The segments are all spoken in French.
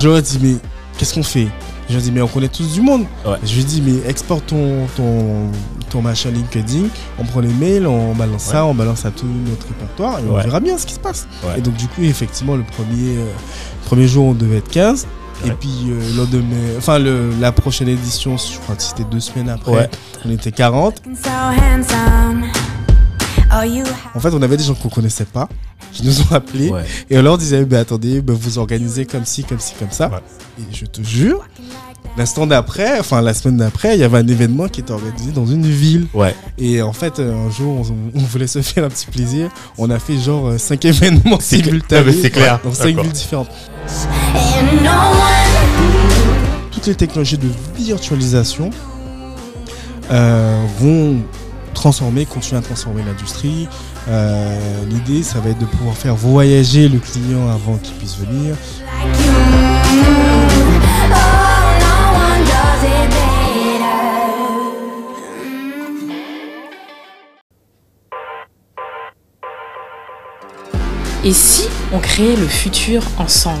Je leur ai dit, mais qu'est-ce qu'on fait? Je leur ai dit, mais on connaît tous du monde. Ouais. Je lui ai dit, mais exporte ton, ton, ton machin LinkedIn, on prend les mails, on balance ça, on balance à tout notre répertoire et on verra bien ce qui se passe. Ouais. Et donc, du coup, effectivement, le premier, euh, premier jour, on devait être 15. Et Ouais. puis, euh, lendemain- enfin, le, la prochaine édition, je crois que c'était deux semaines après, Ouais. on était 40. En fait, on avait des gens qu'on connaissait pas qui nous ont appelés Ouais. et on leur disait bah, attendez, bah, vous organisez comme ci, comme ci, comme ça. Ouais. Et je te jure, l'instant d'après, enfin la semaine d'après, il y avait un événement qui était organisé dans une ville. Ouais. Et en fait, euh, un jour, on, on voulait se faire un petit plaisir. On a fait genre 5 événements simultanés mais c'est clair. dans 5 D'accord. villes différentes. and no one. Toutes les technologies de virtualisation euh, vont transformer, continuer à transformer l'industrie. Euh, L'idée, ça va être de pouvoir faire voyager le client avant qu'il puisse venir. Et si on créait le futur ensemble?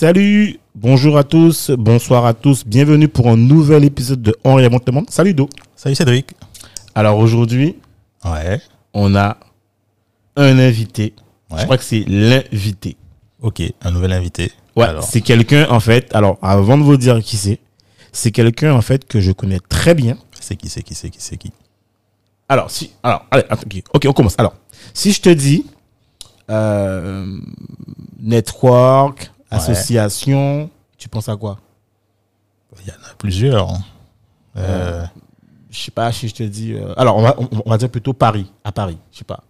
Salut, bonjour à tous, bonsoir à tous, bienvenue pour un nouvel épisode de On réinvente le monde. Salut Do. Salut Cédric. Alors aujourd'hui, Ouais. on a un invité. Ouais. Je crois que c'est l'invité. Ok, un nouvel invité. Ouais, c'est quelqu'un en fait. Alors avant de vous dire qui c'est, c'est quelqu'un en fait que je connais très bien. c'est qui, c'est qui, c'est qui, c'est qui? Alors si, alors allez, attends, ok, on commence. Alors si je te dis euh, network. Association, tu penses à quoi? Il y en a plusieurs. hein. Euh, Je sais pas si je te dis. euh, alors on va, on, on va dire plutôt Paris, à Paris. Je sais pas.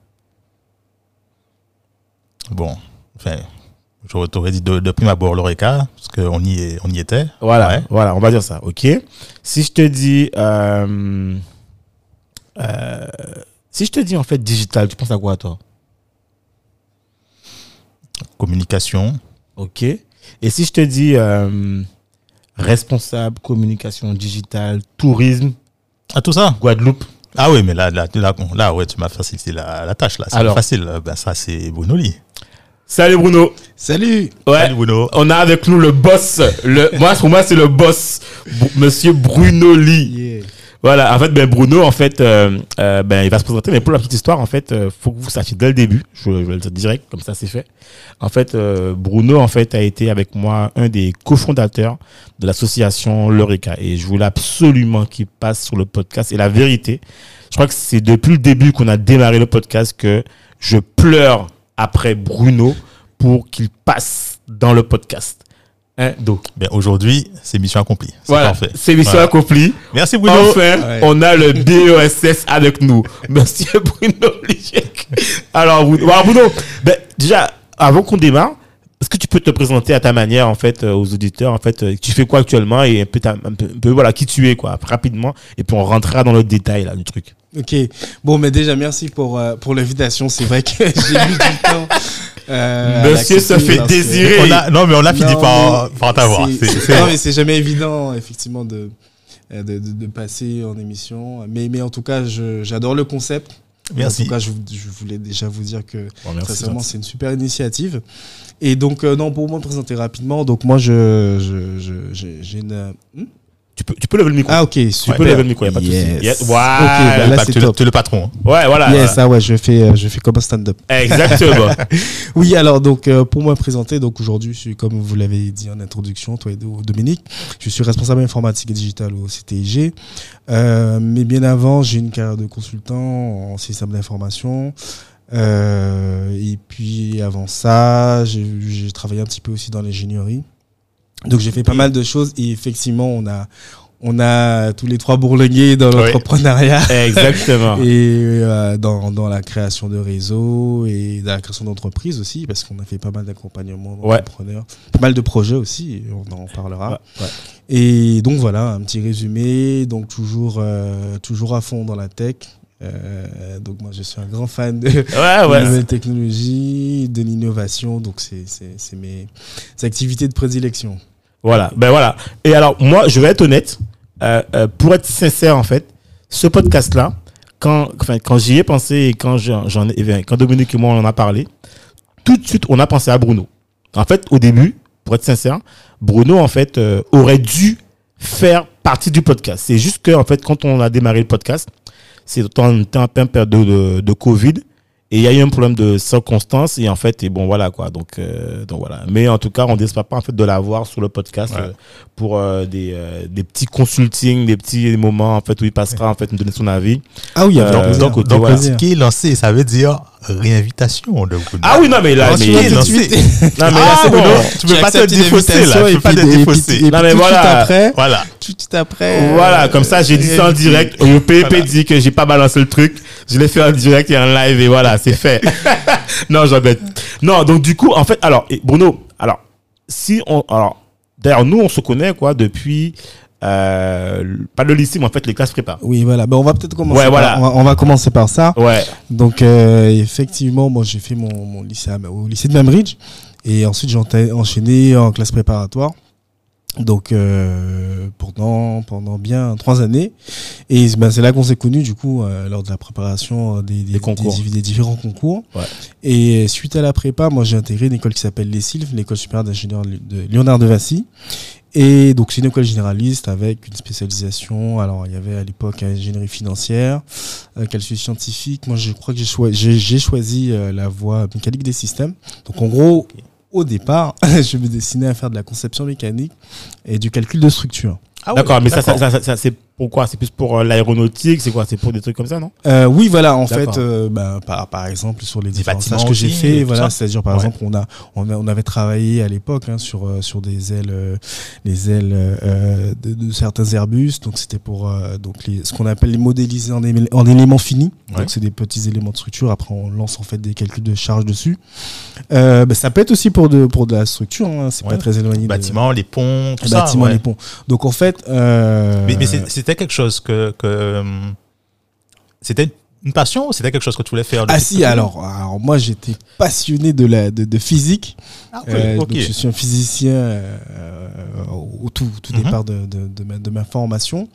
bon, enfin, je t'aurais dit de, de prime abord l'Oreca, parce qu'on y, est- on y était. Voilà, Ouais. voilà, on va dire ça, ok. Si je te dis, euh, euh, si je te dis en fait digital, tu penses à quoi toi? Communication. Ok. Et si je te dis euh, responsable communication digitale, tourisme, Ah, tout ça? Guadeloupe. Ah oui, mais là, là, là, là, ouais, tu m'as facilité la, la tâche, là. C'est Alors. facile. Ben, ça, c'est Bruno Lee. Salut Bruno. Salut Ouais. Salut Bruno. On a avec nous le boss. Le, moi, pour moi, c'est le boss, Monsieur Bruno Lee. Yeah. Voilà, en fait, ben Bruno, en fait, euh, euh, ben il va se présenter, mais pour la petite histoire, en fait, euh, faut que vous sachiez dès le début. Je, vais le dire direct, comme ça, c'est fait. En fait, euh, Bruno, en fait, a été avec moi un des cofondateurs de l'association L'Eureka, et je voulais absolument qu'il passe sur le podcast. Et la vérité, je crois que c'est depuis le début qu'on a démarré le podcast que je pleure après Bruno pour qu'il passe dans le podcast. Donc, Ben, aujourd'hui, c'est mission accomplie. C'est voilà, parfait. c'est mission Voilà. accomplie. Merci Bruno. Enfin, Ouais. on a le BESS avec nous. Monsieur Bruno Lichek. Alors, Bruno, alors, Bruno, ben, déjà, avant qu'on démarre, est-ce que tu peux te présenter à ta manière, en fait, euh, aux auditeurs, en fait, euh, tu fais quoi actuellement et un peu, ta- un peu, un peu, voilà, qui tu es, quoi, rapidement, et puis on rentrera dans le détail, là, du truc. Ok, bon, mais déjà merci pour, euh, pour l'invitation. C'est vrai que j'ai mis du temps. Euh, Monsieur se fait désirer. On a, non, mais on a fini Non, par, par t'avoir. Non, mais c'est jamais évident, effectivement, de, euh, de, de- de passer en émission. Mais, mais en tout cas, j'adore le concept. Merci. En tout cas, je, je voulais déjà vous dire que Bon, merci. sincèrement, c'est une super initiative. Et donc, euh, non, pour me présenter rapidement, donc moi, je, je, je- j'ai j'ai une. euh, hmm? Tu peux, tu peux lever le micro. ah, ok, tu super. peux lever le micro, y a pas de souci. Yes. Yes. Ok, Ouais, bah là, Bah, c'est tu, top. tu es le patron. ouais, voilà. Yes, ah ouais, je fais, euh, je fais comme un stand-up. Exactement. Oui, alors donc euh, pour me présenter, donc aujourd'hui, je suis comme vous l'avez dit en introduction, toi et Do- Dominique, je suis responsable informatique et digital au CTIG. Euh, mais bien avant, j'ai une carrière de consultant en système d'information. Euh, et puis avant ça, j'ai j'ai travaillé un petit peu aussi dans l'ingénierie. Donc j'ai fait pas mal de choses et effectivement, on a On a tous les trois bourlingués dans l'entrepreneuriat. Exactement. Et euh, dans, dans la création de réseaux et dans la création d'entreprises aussi, parce qu'on a fait pas mal d'accompagnement Ouais. d'entrepreneurs, pas mal de projets aussi, on en parlera. Ouais, ouais. Et donc voilà, un petit résumé, donc toujours, euh, toujours à fond dans la tech. Euh, donc moi je suis un grand fan de, Ouais, de ouais. nouvelles technologies, de l'innovation, donc c'est mes activités de prédilection. Voilà, ben voilà. Et alors, moi, je vais être honnête, euh, euh, pour être sincère, en fait, ce podcast-là, quand, enfin, quand j'y ai pensé et quand, j'en ai, eh quand Dominique et moi, on en a parlé, tout de suite, on a pensé à Bruno. En fait, au début, pour être sincère, Bruno, en fait, aurait dû faire partie du podcast. C'est juste que, en fait, quand on a démarré le podcast, c'est en temps en pleine période de, de, Covid. Et il y a eu un problème de circonstances et en fait et bon voilà quoi donc euh, donc voilà mais en tout cas on n'espère pas en fait de l'avoir sur le podcast Ouais. euh, pour euh, des, euh, des petits consulting des petits moments en fait où il passera en fait nous donner son avis Ah oui, Euh, donc, donc. Ce qui est lancé, ça veut dire réinvitation de Bruno. ah oui non mais là mais, tu non mais là Ah, bon Bruno, tu peux pas te défausser là, tu peux pas te défausser. Non, mais tout de suite voilà. après, Voilà. tout de suite après. voilà euh, comme ça j'ai dit ça en direct le PEP Voilà. dit que j'ai pas balancé le truc je l'ai fait en direct et en live et voilà c'est fait non j'embête non donc du coup en fait alors et Bruno alors si on alors d'ailleurs nous on se connaît quoi depuis euh, pas le lycée mais en fait les classes prépa Oui, voilà. Ben, on va peut-être commencer. Ouais, par- voilà. on, va, on va commencer par ça. ouais Donc, euh, effectivement, moi, j'ai fait mon, mon lycée à- au lycée de Membridge. Et ensuite, j'ai enchaîné en classe préparatoire. Donc, euh, pendant, pendant bien trois années. Et ben, c'est là qu'on s'est connus, du coup, euh, lors de la préparation des, des, Des concours. des- des différents concours. Ouais. Et suite à la prépa, moi, j'ai intégré une école qui s'appelle les Sylves, l'école supérieure d'ingénieurs de Léonard de Vassy. Et donc, c'est une école généraliste avec une spécialisation. Alors, il y avait à l'époque ingénierie financière, euh, calcul scientifique. Moi, je crois que j'ai choi- j'ai j'ai choisi euh, la voie mécanique des systèmes. Donc, en gros, au départ, je me destinais à faire de la conception mécanique et du calcul de structure. Ah oui, d'accord mais ça, ça, ça, ça, c'est pourquoi c'est plus pour euh, l'aéronautique? C'est quoi? C'est pour des trucs comme ça non? Euh, oui, voilà, en D'accord. fait, euh, ben, par, par exemple, sur les différents stages que j'ai fait, voilà, c'est-à-dire, par Ouais. exemple, on, a, on, a, on avait travaillé à l'époque hein, sur, euh, sur des ailes, euh, les ailes euh, de, de certains Airbus, donc c'était pour euh, donc les, ce qu'on appelle les modéliser en, en éléments finis, Ouais. donc c'est des petits éléments de structure, après on lance en fait des calculs de charge dessus. Euh, ben, ça peut être aussi pour de, pour de la structure, hein, c'est Ouais. pas très éloigné. de- Bâtiments, les ponts, tout les ça. bâtiments, ouais. les ponts. Donc en fait... euh, Mais, c'était quelque chose que. que, hum, c'était une passion ou c'était quelque chose que tu voulais faire Ah si, alors, alors moi j'étais passionné de, la, de, de physique. Ah oui, Euh, donc je suis un physicien euh, euh, au tout, tout Mhm. départ de, de, de ma, de ma formation.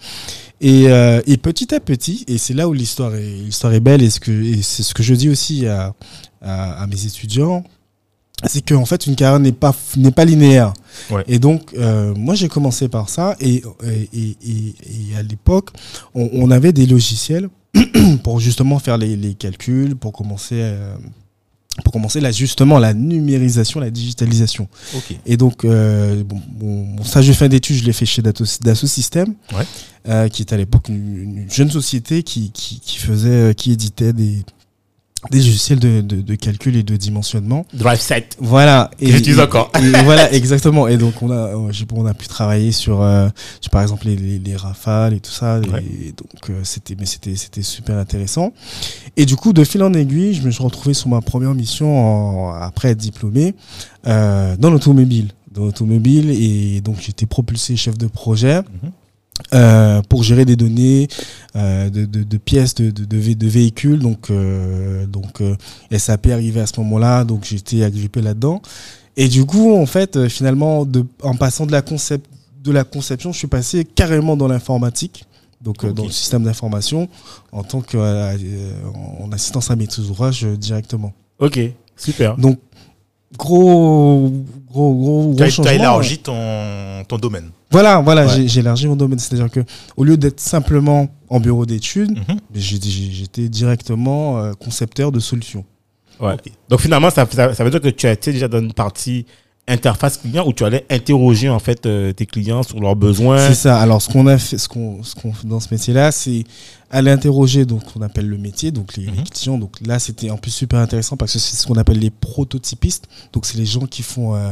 Et, euh, et petit à petit, et c'est là où l'histoire est, l'histoire est belle, et, ce que, et c'est ce que je dis aussi à, à, à mes étudiants, c'est qu'en fait une carrière n'est pas, n'est pas linéaire. Ouais. Et donc, euh, moi j'ai commencé par ça, et, et, et, et- à l'époque, on, on avait des logiciels pour justement faire les, les calculs, pour commencer, euh, pour commencer là, justement la numérisation, la digitalisation. Ok. Et donc, euh, bon, mon, stage de fin d'études, je l'ai fait chez Dassault Systèmes, Ouais. euh, qui était à l'époque une, une jeune société qui, qui, qui faisait, euh, qui éditait des, des logiciels de, de, de calcul et de dimensionnement. drive set Voilà. Que j'utilise encore. et- et voilà, exactement. Et donc, on a, on a pu travailler sur, euh, sur, par exemple, les, les, les rafales et tout ça. Ouais. Et donc, euh, c'était, mais c'était, c'était super intéressant. Et du coup, de fil en aiguille, je me suis retrouvé sur ma première mission en- après être diplômé, euh, dans l'automobile. Dans l'automobile. Et donc, j'étais propulsé chef de projet. Mhm. Euh, pour gérer des données euh, de, de, de pièces de, de, de, vé- de véhicules. Donc euh, donc euh, SAP arrivait à ce moment-là. Donc j'étais agrippé là-dedans. Et du coup en fait finalement en passant de la concept de la conception je suis passé carrément dans l'informatique. Donc dans le système d'information en tant que en assistance à maîtrise d'ouvrage directement. Ok super. Donc gros gros gros, Tu as, gros tu as changement élargi ton, ton domaine. voilà, voilà, Ouais. j'ai- élargi mon domaine. C'est-à-dire que au lieu d'être simplement en bureau d'études, Mhm. j'étais directement euh, concepteur de solutions. Ouais. Donc finalement, ça, ça, ça veut dire que tu as été déjà dans une partie interface client où tu allais interroger en fait euh, tes clients sur leurs besoins. C'est ça. Alors, ce qu'on a fait, ce qu'on, ce qu'on fait dans ce métier-là, c'est aller interroger donc ce qu'on appelle le métier, donc les, les Mhm. clients. Donc là, c'était en plus super intéressant parce que c'est ce qu'on appelle les prototypistes. Donc c'est les gens qui font euh,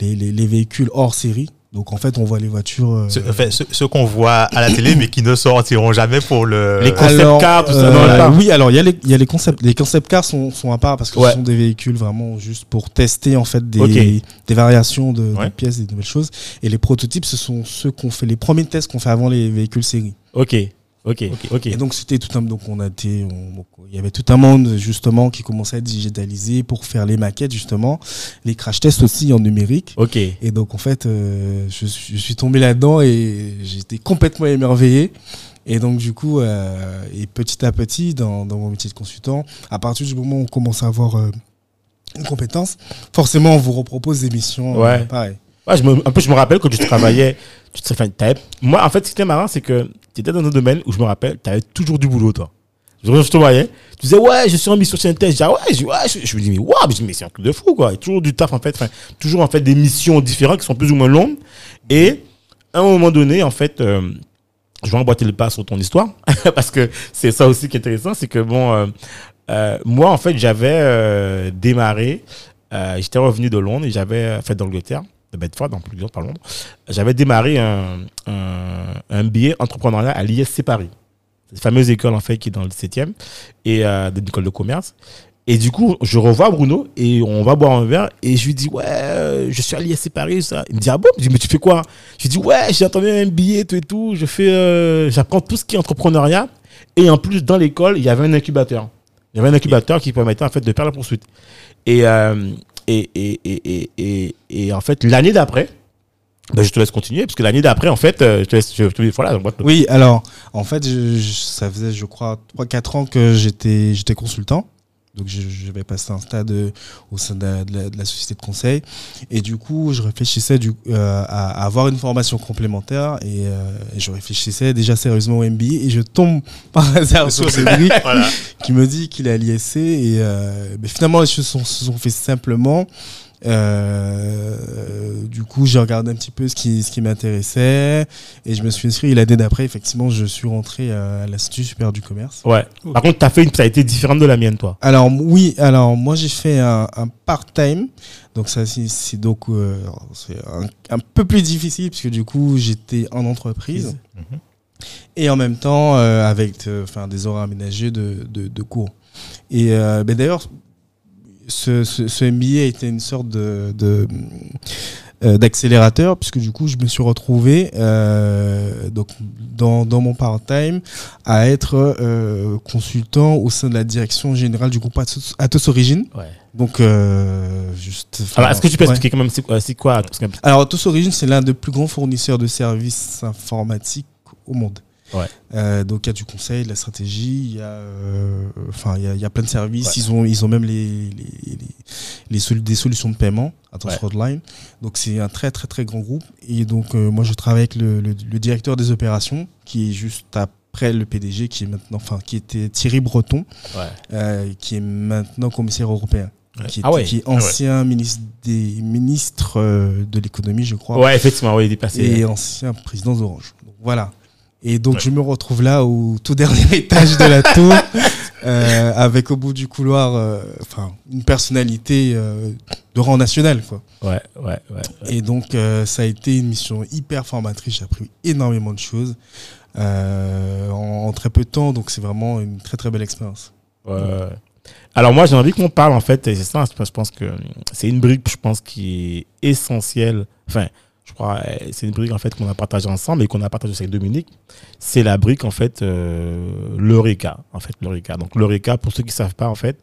les, les, les véhicules hors série. Donc en fait, on voit les voitures. euh, Ce, enfin, ce- ceux qu'on voit à la télé, mais qui ne sortiront jamais pour le. Les concept alors, cars, tout ça, euh, non, là. oui, alors il y a les, il y a les concepts. Les concept cars sont, sont à part parce que Ouais. ce sont des véhicules vraiment juste pour tester en fait des, des variations de, de pièces, des nouvelles choses. Et les prototypes, ce sont ceux qu'on fait, les premiers tests qu'on fait avant les véhicules série. Ok, ok, ok. Et donc c'était tout un donc on a été on- il y avait tout un monde justement qui commençait à être digitalisé pour faire les maquettes justement, les crash tests aussi en numérique. Ok. Et donc en fait euh, je, suis- je suis tombé là-dedans et j'étais complètement émerveillé. Et donc du coup euh, et petit à petit dans, dans mon métier de consultant, à partir du moment où on commence à avoir euh, une compétence, forcément on vous repropose des missions Ouais. pareil. Je me, je me rappelle quand tu travaillais. Tu moi, en fait, ce qui était marrant, c'est que tu étais dans un domaine où je me rappelle, tu avais toujours du boulot, toi. Je, je te voyais, tu disais, ouais, je suis en mission chez. Je disais, ouais, je, ouais, je, me dis, mais mais c'est un truc de fou, quoi. Toujours du taf, en fait. Toujours, en fait, des missions différentes qui sont plus ou moins longues. Et, à un moment donné, en fait, euh, je vais emboîter le pas sur ton histoire. parce que c'est ça aussi qui est intéressant, c'est que, bon, euh, euh, moi, en fait, j'avais démarré, j'étais revenu de Londres et j'avais fait d'Angleterre, de Bedford, en plus de par Londres. J'avais démarré un, un, billet entrepreneurial à l'ISC Paris. Cette fameuse école, en fait, qui est dans le 17e, et euh, d'une école de commerce. Et du coup, je revois Bruno et on va boire un verre et je lui dis, ouais, euh, je suis à l'ISC Paris, ça. Il me dit, ah bon? Je dis, mais tu fais quoi? Je lui dis, ouais, j'ai entendu un billet, tout et tout. Je fais, euh, j'apprends tout ce qui est entrepreneuriat. Et en plus, dans l'école, il y avait un incubateur. Il y avait un incubateur qui permettait, en fait, de faire la poursuite. Et, euh, et, et, et, et, en fait, l'année d'après, ben, je te laisse continuer, parce que l'année d'après, en fait, euh, je te laisse, je dis, voilà, Oui, alors, en fait, je- je- ça faisait, je crois, 3-4 ans que j'étais consultant. Donc, je, je vais passer un stade euh, au sein de la, de la- de la société de conseil. Et du coup, je réfléchissais du, euh, à, à avoir une formation complémentaire. Et, euh, et je réfléchissais déjà sérieusement au MBA. Et je tombe par hasard sur Cédric Voilà. qui me dit qu'il est à l'ISC. Et finalement, les choses sont- se sont faites simplement. Euh, du coup, j'ai regardé un petit peu ce qui, ce qui m'intéressait et je me suis inscrit. Et l'année d'après, effectivement, je suis rentré à l'Institut supérieur du commerce. Ouais. Par contre, t'as fait une, ça a été différente de la mienne, toi. Alors oui, alors moi j'ai fait un, un part-time, donc ça c'est donc euh, un, un peu plus difficile puisque du coup j'étais en entreprise Mhm. et en même temps euh, avec euh, enfin des horaires aménagés de, de, de cours. Et euh, ben, d'ailleurs ce, ce, ce MBA était une sorte de, de euh, d'accélérateur puisque du coup je me suis retrouvé euh, donc dans, dans mon part-time à être euh, consultant au sein de la direction générale du groupe Atos, Atos Origine Ouais. donc euh, juste Alors, est-ce que tu peux ouais. expliquer quand même c'est quoi, que- alors Atos Origine c'est l'un des plus grands fournisseurs de services informatiques au monde Ouais. Euh, donc il y a du conseil, de la stratégie, il y a, euh, enfin il y a, il y a plein de services. Ouais. Ils ont, ils ont même les, les, les, les solu- des solutions de paiement, Ouais. Hotline. Donc c'est un très très très grand groupe. Et donc euh, moi je travaille avec le, le, le directeur des opérations, qui est juste après le PDG, qui est maintenant, enfin qui était Thierry Breton, qui est maintenant commissaire européen. Qui, est, Ah ouais. qui est ancien ministre des ministres de l'économie, je crois Ouais, effectivement, oui, il est passé. et ancien président d'Orange. Voilà. Et donc Ouais. je me retrouve là au tout dernier étage de la tour, euh, avec au bout du couloir, euh, enfin une personnalité euh, de rang national, quoi. Ouais, ouais, ouais. Et donc ça a été une mission hyper formatrice. J'ai appris énormément de choses en, en très peu de temps. Donc c'est vraiment une très très belle expérience. Ouais, ouais. Alors moi j'ai envie qu'on parle en fait, et c'est ça, je pense que c'est une brique, je pense, qui est essentielle. Enfin, je crois, euh, c'est une brique en fait qu'on a partagée ensemble et qu'on a partagée avec Dominique. C'est la brique en fait, euh, l'Eureka. En fait, l'Eureka. Donc l'Eureka, pour ceux qui ne savent pas en fait,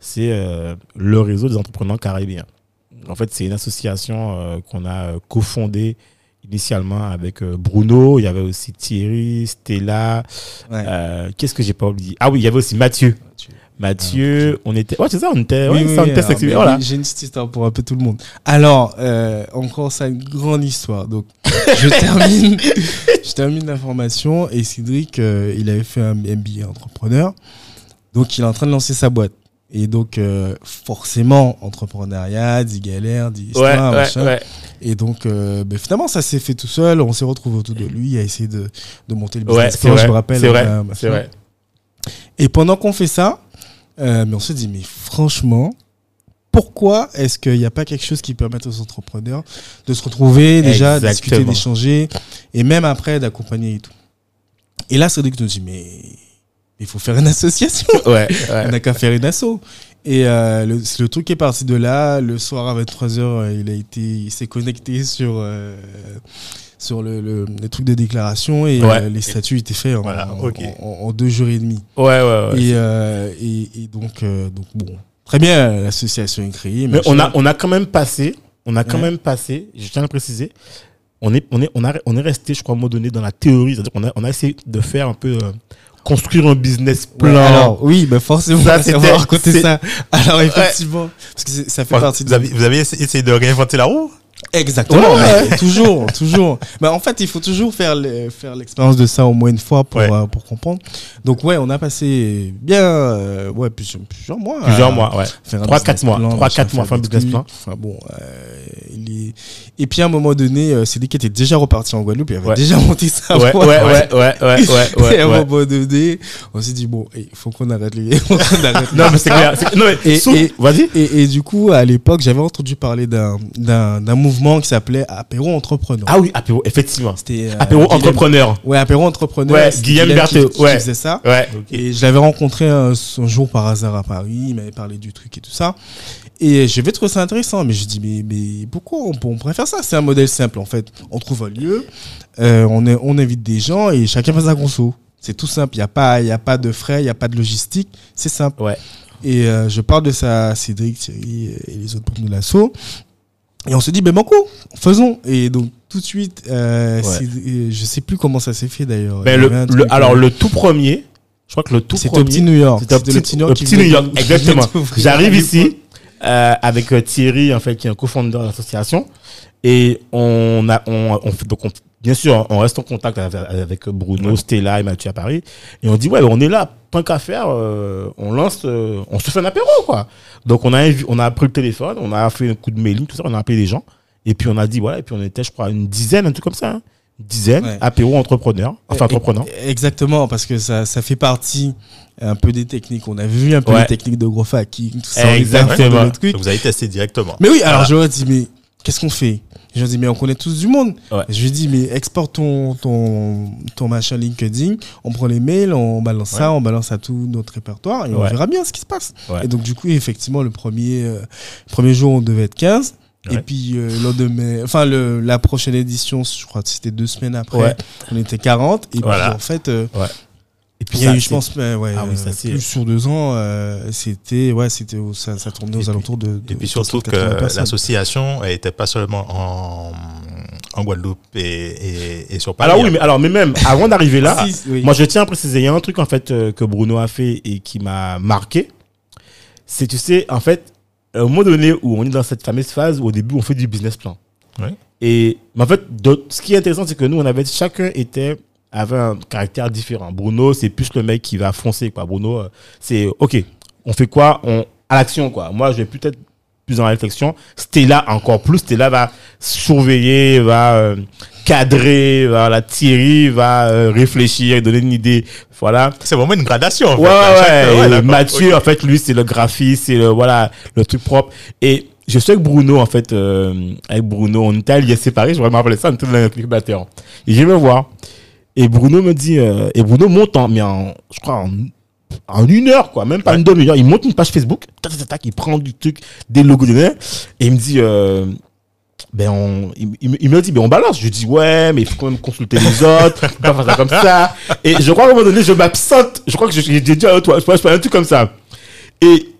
c'est euh, le réseau des entrepreneurs caribéens. En fait, c'est une association euh, qu'on a euh, cofondée initialement avec euh, Bruno. Il y avait aussi Thierry, Stella. Ouais. euh, Qu'est-ce que j'ai pas oublié? Ah oui, il y avait aussi Mathieu. Mathieu, on était. Ouais, c'est ça, on était. Ouais, ça, on était alors, sexy. mais Voilà. oui, J'ai une petite histoire pour un peu tout le monde. Alors, euh, encore ça, une grande histoire. Donc, je termine, je termine l'information et Cédric, euh, il avait fait un MBA entrepreneur. Donc, il est en train de lancer sa boîte. Et donc, euh, forcément, entrepreneuriat, dit galère, dit Ouais, histoire, ouais, machin. ouais. Et donc, euh, ben, finalement, ça s'est fait tout seul. On s'est retrouvé autour de lui à essayer de, de monter le Ouais, business c'est plan, vrai. je me rappelle. C'est vrai. machin. C'est vrai. Et pendant qu'on fait ça, euh, mais on se dit, mais franchement, pourquoi est-ce qu'il n'y a pas quelque chose qui permette aux entrepreneurs de se retrouver déjà, de discuter, Exactement. d'échanger, et même après d'accompagner et tout? Et là, Cédric nous dit, mais il faut faire une association. Ouais, On ouais. n'a qu'à faire une asso. Et euh, le, le truc est parti de là. Le soir à 23h, il a été, il s'est connecté sur, euh, sur le, le, le truc de déclaration et Ouais. euh, les statuts étaient faits en, Voilà, en- ok. en- en deux jours et demi. Ouais, ouais, ouais. Et, euh, et, et donc, euh, donc, bon, très bien, l'association est créée. Mais on a, on a quand même passé, on a quand Ouais. même passé, je tiens à le préciser, on est, on est, on a, on est resté, je crois, à un moment donné, dans la théorie. C'est-à-dire qu'on a, on a essayé de faire un peu, construire un business Ouais, plan. alors, oui, bah forcément, Ça, c'était- raconter ça. Alors, effectivement, parce que ça fait Enfin, partie de vous, avez, vous avez essayé de réinventer la roue? Exactement, Ouais. toujours, toujours. Mais en fait, il faut toujours faire le- faire l'expérience de ça au moins une fois pour Ouais. euh, pour comprendre. Donc ouais, on a passé bien euh, ouais plusieurs, plusieurs mois. Plusieurs mois, ouais. Trois, quatre mois. Trois, quatre mois, business plan. Enfin bon, euh, et puis à un moment donné, c'est qui était déjà reparti en Guadeloupe, il avait déjà monté ça. Ouais, ouais, ouais, ouais, ouais, et à un moment donné, on s'est dit bon, il faut qu'on arrête les. faut qu'on arrête les- Non, mais c'est clair. Non, mais, Et- et- vas-y. Et, et du coup, à l'époque, j'avais entendu parler d'un d'un d'un mouvement qui s'appelait Apéro Entrepreneur. Ah oui, apéro, effectivement. C'était euh, Apéro Guillaume- entrepreneur. Ouais, apéro entrepreneur. Ouais, Guillaume qui- Berthaud, qui, ouais. faisait ça. Ouais. Et je l'avais rencontré un, un jour par hasard à Paris. Il m'avait parlé du truc et tout ça. Et j'avais trouvé ça intéressant. Mais je dis, mais, mais pourquoi on, on pourrait faire ça? C'est un modèle simple en fait. On trouve un lieu, euh, on, est- on invite des gens et chacun fait sa conso. C'est tout simple. Il n'y a, pas- y a pas de frais, il n'y a pas de logistique. C'est simple. Ouais. Et euh, je parle de ça à Cédric, Thierry et les autres membres de l'assaut. Et on se dit, ben banco, faisons. Et donc tout de suite, euh, Ouais. euh, je sais plus comment ça s'est fait d'ailleurs. Ben, le, le- alors, euh, le tout premier, je crois que le tout c'était premier. au petit New York. C'était au petit, New York, exactement. J'arrive ici euh, avec Thierry, en fait, qui est un co-founder de l'association, et on a, on, on fait, donc on- bien sûr, on reste en contact avec, Bruno, Stella et Mathieu à Paris, et on dit ouais, on est là, tant qu'à faire, euh, on lance, euh, on se fait un apéro quoi. Donc on a, on a pris le téléphone, on a fait un coup de mailing, tout ça, on a appelé les gens, et puis on a dit voilà, et puis on était, je crois, une dizaine, un truc comme ça. hein. Une dizaine, Ouais. apéro entrepreneur, enfin entrepreneur. Exactement, parce que ça, ça fait partie un peu des techniques. On a vu un peu Ouais. les techniques de gros hacking, tout ça. Exactement. Vous avez testé directement. Mais oui, alors Voilà. ai dit, mais qu'est-ce qu'on fait? Je leur ai dit, mais on connaît tous du monde. Ouais. Je lui ai dit, mais exporte ton, ton, ton machin LinkedIn, on prend les mails, on balance ça, on balance à tout notre répertoire et on verra bien ce qui se passe. Et donc, du coup, effectivement, le premier, euh, premier jour, on devait être 15. Et Ouais. puis, euh, le lendemain, enfin, le, la prochaine édition, je crois que c'était deux semaines après, Ouais. on était 40. Et Voilà. puis, en fait, euh, Et puis il y a ça, eu, je pense, mais ouais, Ah oui, ça, euh, c'est- plus sur deux ans, euh, c'était, ouais, c'était, ça, ça tournait aux Et puis- alentours de, de Et puis surtout que 80 personnes. l'association elle était pas seulement en, en Guadeloupe et, et, et sur Paris. Alors oui, mais alors mais même avant d'arriver là, Si, oui. Moi, je tiens à préciser, il y a un truc en fait euh, que Bruno a fait et qui m'a marqué. C'est, tu sais, en fait, au moment donné où on est dans cette fameuse phase où au début on fait du business plan. Oui. Et mais en fait, de- ce qui est intéressant, c'est que nous, on avait chacun était avait un caractère différent. Bruno, c'est plus le mec qui va foncer, quoi. Bruno, euh, c'est ok, on fait quoi? On à l'action, quoi. Moi, je vais peut-être plus dans la réflexion. Stella encore plus. Stella va surveiller, va euh, cadrer, va la tirer, va euh, réfléchir, donner une idée. Voilà. C'est vraiment une gradation. en fait. Ouais, À chaque- ouais, ouais. Mathieu, en fait, lui, c'est le graphiste, c'est le, voilà, le truc propre. Et je sais que Bruno, en fait, euh, avec Bruno, on était alliés séparés, je me rappelle ça, on était dans l'incubateur. Et je vais me voir. Et Bruno me dit, euh, et Bruno monte en, mais en, je crois, en, en une heure, quoi, même pas Ouais. une demi-heure. Il monte une page Facebook, tac, tac, tac, il prend du truc, des logos, des- et il me dit, euh, ben on, il, il me- dit, ben on balance. Je dis, ouais, mais il faut quand même consulter les autres, pas faire ça comme ça. Et je crois qu'à un moment donné, je m'absente. Je crois que je- j'ai dit à toi, je fais un truc comme ça. Et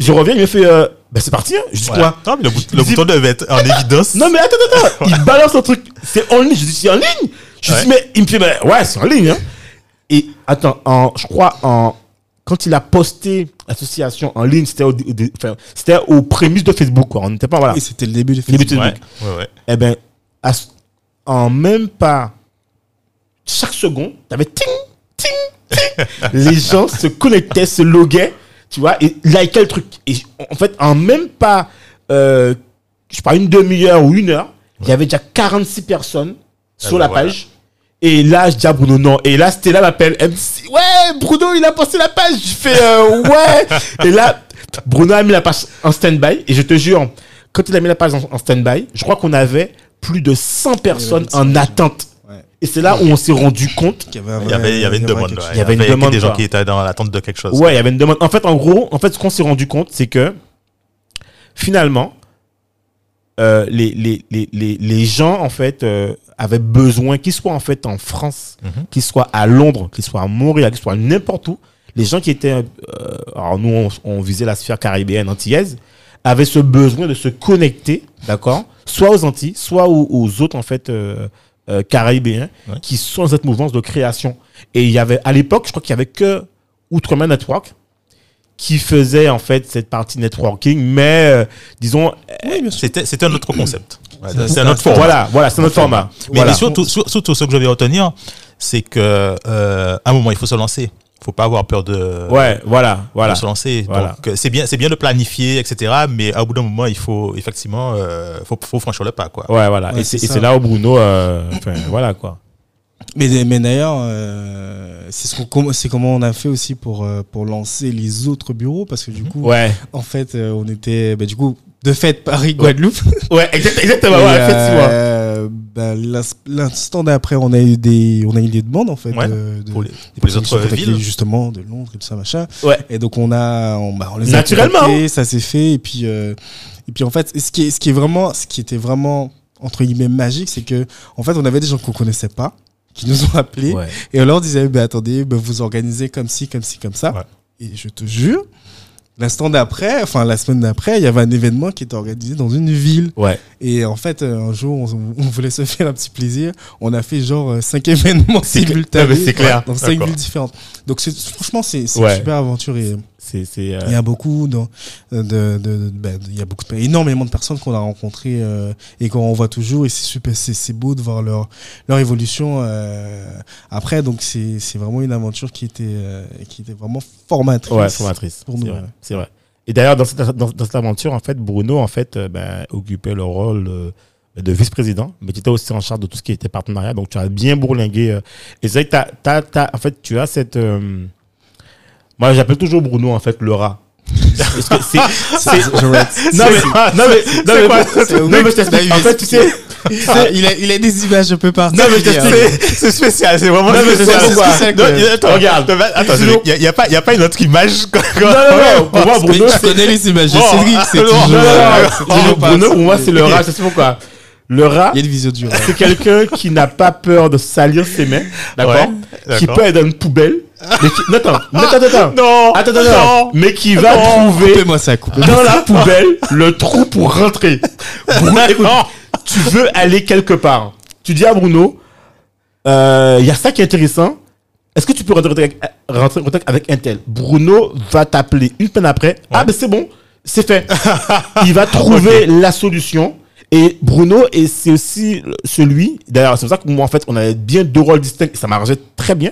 je reviens, il me fait, euh, ben c'est parti, hein. Je dis quoi? Non, mais le, bout- bouton devait être en évidence. Non, mais attends, attends, attends. Il balance un truc. C'est en ligne. Je dis, c'est en ligne. Je Ouais. dis, mais il me fait, mais ouais, c'est en ligne. Hein. Et attends, en, je crois, en, quand il a posté l'association en ligne, c'était au, c'était aux prémices de Facebook. Quoi. On n'était pas, voilà. Et c'était le début de Début de Facebook. Ouais, ouais, ouais. Eh ben, à en même pas chaque seconde, t'avais ting, ting, ting. Les gens se connectaient, se loguaient, tu vois, et likaient le truc. Et en fait, en même pas, euh, je sais pas, une demi-heure ou une heure, il y avait déjà 46 personnes sur ben la voilà. page. Et là, je dis à Bruno, non. Et là, Stella m'appelle. Elle me dit, ouais, Bruno, il a posté la page. Je fais, euh, ouais. Et là, Bruno a mis la page en stand-by et je te jure, quand il a mis la page en, en stand-by, je crois qu'on avait plus de 100 personnes en attente. Ouais. Et c'est là où on s'est rendu compte. qu'il y avait Il y avait, il y avait une demande. Il y avait une demande, des gens qui étaient dans l'attente de quelque chose. Ouais, il y avait une demande. En fait, en gros, en fait, ce qu'on s'est rendu compte, c'est que finalement, euh, les, les, les, les, les gens, en fait, euh, avaient besoin, qu'ils soient en fait en France, Mhm. qu'ils soient à Londres, qu'ils soient à Montréal, qu'ils soient n'importe où, les gens qui étaient, euh, alors nous, on, on visait la sphère caribéenne antillaise, avaient ce besoin de se connecter, d'accord, soit aux Antilles, soit aux, aux autres, en fait, euh, euh, caribéens, Ouais. qui sont dans cette mouvance de création. Et il y avait, à l'époque, je crois qu'il y avait que Outremer Network qui faisait, en fait, cette partie networking, mais, euh, disons, Oui, bien sûr. C'était, c'était un autre concept. Ouais, C'est- un autre format. voilà, voilà, c'est notre format. Mais, Voilà. mais surtout, sur- surtout, ce que je vais retenir, c'est que euh, à un moment, il faut se lancer. Il faut pas avoir peur de, Ouais, voilà, voilà. de se lancer. Voilà. Donc, euh, c'est bien, c'est bien de planifier, etc. Mais au bout d'un moment, il faut effectivement, euh, faut, faut franchir le pas, quoi. Ouais, voilà. Ouais, et c'est là où Bruno, euh, enfin, voilà, quoi. Mais, mais d'ailleurs, euh, c'est ce qu'on c'est comment on a fait aussi pour euh, pour lancer les autres bureaux parce que du coup, Ouais. en fait, euh, on était bah, du coup de fait Paris Guadeloupe. Ouais, exact- exactement, ouais, euh, bah, l'ins- l'instant d'après, on a eu des on a eu des demandes en fait Ouais, de, de- Pour les, pour autres villes. justement de Londres et tout ça machin. Ouais. Et donc on a on, bah, on les a Naturellement. contactés, ça s'est fait et puis euh, et puis en fait ce qui est ce qui est vraiment ce qui était vraiment entre guillemets magique, c'est que en fait on avait des gens qu'on connaissait pas qui nous ont appelés Ouais. et on leur disait, bah, attendez, bah, vous organisez comme ci, comme ci, comme ça. Ouais. Et je te jure, l'instant d'après, enfin la semaine d'après, il y avait un événement qui était organisé dans une ville. Ouais. Et en fait, euh, un jour, on, on voulait se faire un petit plaisir. On a fait genre euh, cinq événements simultanés c'est clair. dans cinq villes différentes. Donc franchement, c'est Ouais. super aventure. C'est, c'est, euh, il y a beaucoup de, de, de- de- ben, il y a beaucoup énormément de personnes qu'on a rencontrées euh, et qu'on voit toujours et c'est super c'est c'est beau de voir leur leur évolution euh, après donc c'est c'est vraiment une aventure qui était euh, qui était vraiment formatrice ouais, formatrice. pour nous, vrai. ouais. C'est vrai. Et d'ailleurs, dans cette, dans, dans cette aventure, en fait, Bruno, en fait, euh, ben, occupait le rôle euh, de vice-président, mais tu étais aussi en charge de tout ce qui était partenariat, donc tu as bien bourlingué. euh, et c'est vrai que t'as, t'as, t'as- en fait, tu as cette. Moi, j'appelle toujours Bruno, en fait, le rat. Parce que c'est, c'est- non, mais, non, mais, non, mais, quoi? non, mais je t'explique. En fait, tu sais, Ah, il a il a des images un peu partout Non, mais je t'explique. C'est spécial, c'est vraiment Non, mais c'est spécial. Non, il y a- attends, Regarde. attends, il n'y a, pas- a pas une autre image. non, non, non, pour moi, Bruno, Mais c'est, tu connais les images Bon, Cédric c'est toujours non, Bruno, pas- pour moi, c'est le rat. Je sais pourquoi. Le rat, il y a une vision du rat. c'est quelqu'un qui n'a pas peur de salir ses mains, d'accord? Ouais, Qui peut être dans une poubelle. Mais qui... Non, attends, non, attends, attends. Non, Attends, attends. Mais qui va trouver dans la poubelle le trou pour rentrer? Bruno, écoute, tu veux aller quelque part. Tu dis à Bruno, euh, il y a ça qui est intéressant. Est-ce que tu peux rentrer, avec- rentrer en contact avec un tel? Bruno va t'appeler une peine après. Ah, ben c'est bon, c'est fait. il va trouver la solution. Et Bruno, et c'est aussi celui, d'ailleurs, c'est pour ça que moi, en fait, on avait bien deux rôles distincts et ça marchait très bien.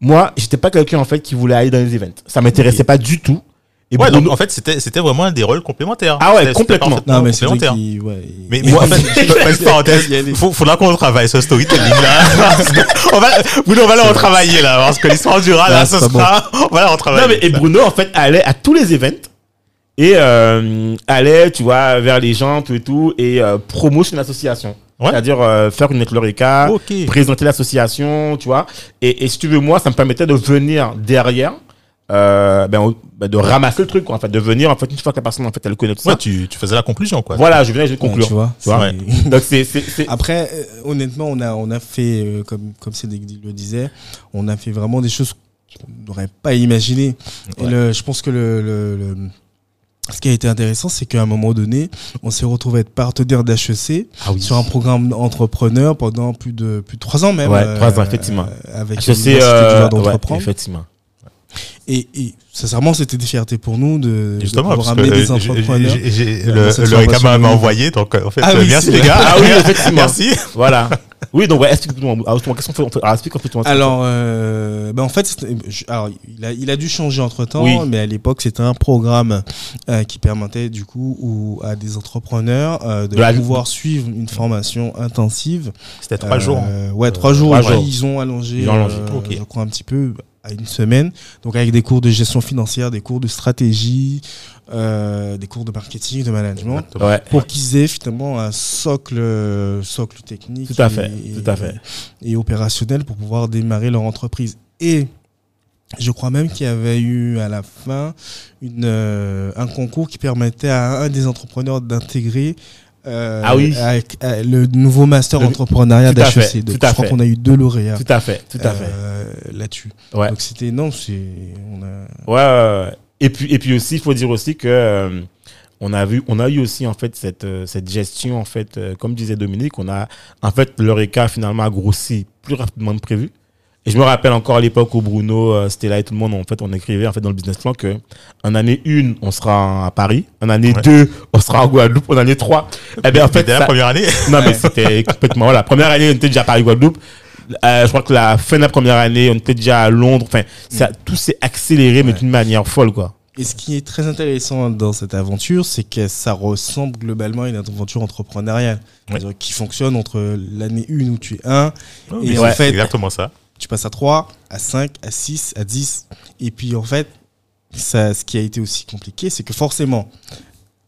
Moi, j'étais pas quelqu'un, en fait, qui voulait aller dans les events. Ça m'intéressait pas du tout. Et Ouais, Bruno, donc en fait, c'était c'était vraiment des rôles complémentaires. Ah ouais, complètement. non mais c'est qu'il ouais, Mais, mais en fait, petite parenthèse, faut, faudra qu'on travaille ce storytelling là. Parce que on va, Bruno, on va le retravailler là, parce que l'histoire du rat là, ce sera, on va la retravailler. Non, mais et Bruno, en fait, allait à tous les events et euh, allait, tu vois, vers les gens, tout et tout, et euh, promotion l'association. Ouais. C'est-à-dire euh, faire une éclorica, Ok. présenter l'association, tu vois. Et, et si tu veux, moi, ça me permettait de venir derrière, euh, ben, ben, de ramasser le truc, quoi, en fait, de venir, en fait, une fois que la personne, en fait, elle connaît tout ça. Ouais, tu, tu faisais la conclusion quoi. Voilà, je venais, je vais Ouais, conclure. tu vois, Tu vois Donc, c'est, Après, euh, honnêtement, on a, on a fait, euh, comme, comme Cédric le disait, on a fait vraiment des choses qu'on n'aurait pas imaginées. Et le, je pense que le, le- le- ce qui a été intéressant, c'est qu'à un moment donné, on s'est retrouvé être partenaire d'HEC Ah oui. sur un programme entrepreneur pendant plus de, plus de trois ans même. Ouais, trois ans, effectivement. euh, avec du euh, Jardin ouais, d'entreprendre. effectivement. et, et sincèrement, c'était des fiertés pour nous de, Justement, de parce pouvoir amener que des entrepreneurs. le, m'a envoyé, donc euh, en fait, Ah euh, oui, merci c'est les gars. Ah oui, effectivement. Merci. Voilà. Oui, donc, ouais, explique-moi, ah, justement, qu'est-ce qu'on fait, on fait, alors, explique complètement. Alors, euh, ben en fait, c'était- je- alors, il, a, il a dû changer entre temps, Oui. mais à l'époque, c'était un programme euh, qui permettait du coup ou à des entrepreneurs euh, de De la- pouvoir suivre une formation intensive. C'était trois Euh, jours. Ouais, trois jours. trois Après, jours. Ils ont allongé, Ils ont allongé, euh, ok. je crois un petit peu à une semaine, donc avec des cours de gestion financière, des cours de stratégie, euh, des cours de marketing, de management. Ouais. pour qu'ils aient finalement un socle, euh, socle technique Tout à fait, et, tout à fait. et opérationnel pour pouvoir démarrer leur entreprise. Et je crois même qu'il y avait eu à la fin une, euh, un concours qui permettait à un des entrepreneurs d'intégrer euh, Ah oui. avec, euh, le nouveau master Le- entrepreneuriat d'HEC. Je crois qu'on a eu deux lauréats Tout à fait, tout à fait. euh, là-dessus. Ouais. Donc c'était non, c'est Ouais, ouais, ouais. Et puis, et puis aussi, il faut dire aussi que euh, on a vu, on a eu aussi en fait cette, euh, cette gestion en fait, euh, comme disait Dominique, on a en fait l'Eureka finalement a grossi plus rapidement que prévu. Et je me rappelle encore à l'époque où Bruno, là et tout le monde, en fait, on écrivait en fait dans le business plan que en année 1, on sera à Paris, en année Ouais. 2, on sera en Guadeloupe, en année 3. Eh bien, en fait, la ça- première année, non, mais c'était complètement. Voilà, première année, on était déjà à Paris-Guadeloupe. Euh, je crois que la fin de la première année, on était déjà à Londres. Enfin, ça, tout s'est accéléré, mais d'une manière folle, quoi. Et ce qui est très intéressant dans cette aventure, c'est que ça ressemble globalement à une aventure entrepreneuriale Ouais. Qui fonctionne entre l'année 1 où tu es 1, Oui, Et c'est en fait- exactement ça. tu passes à 3, à 5, à 6, à 10. Et puis en fait, ça, ce qui a été aussi compliqué, c'est que forcément,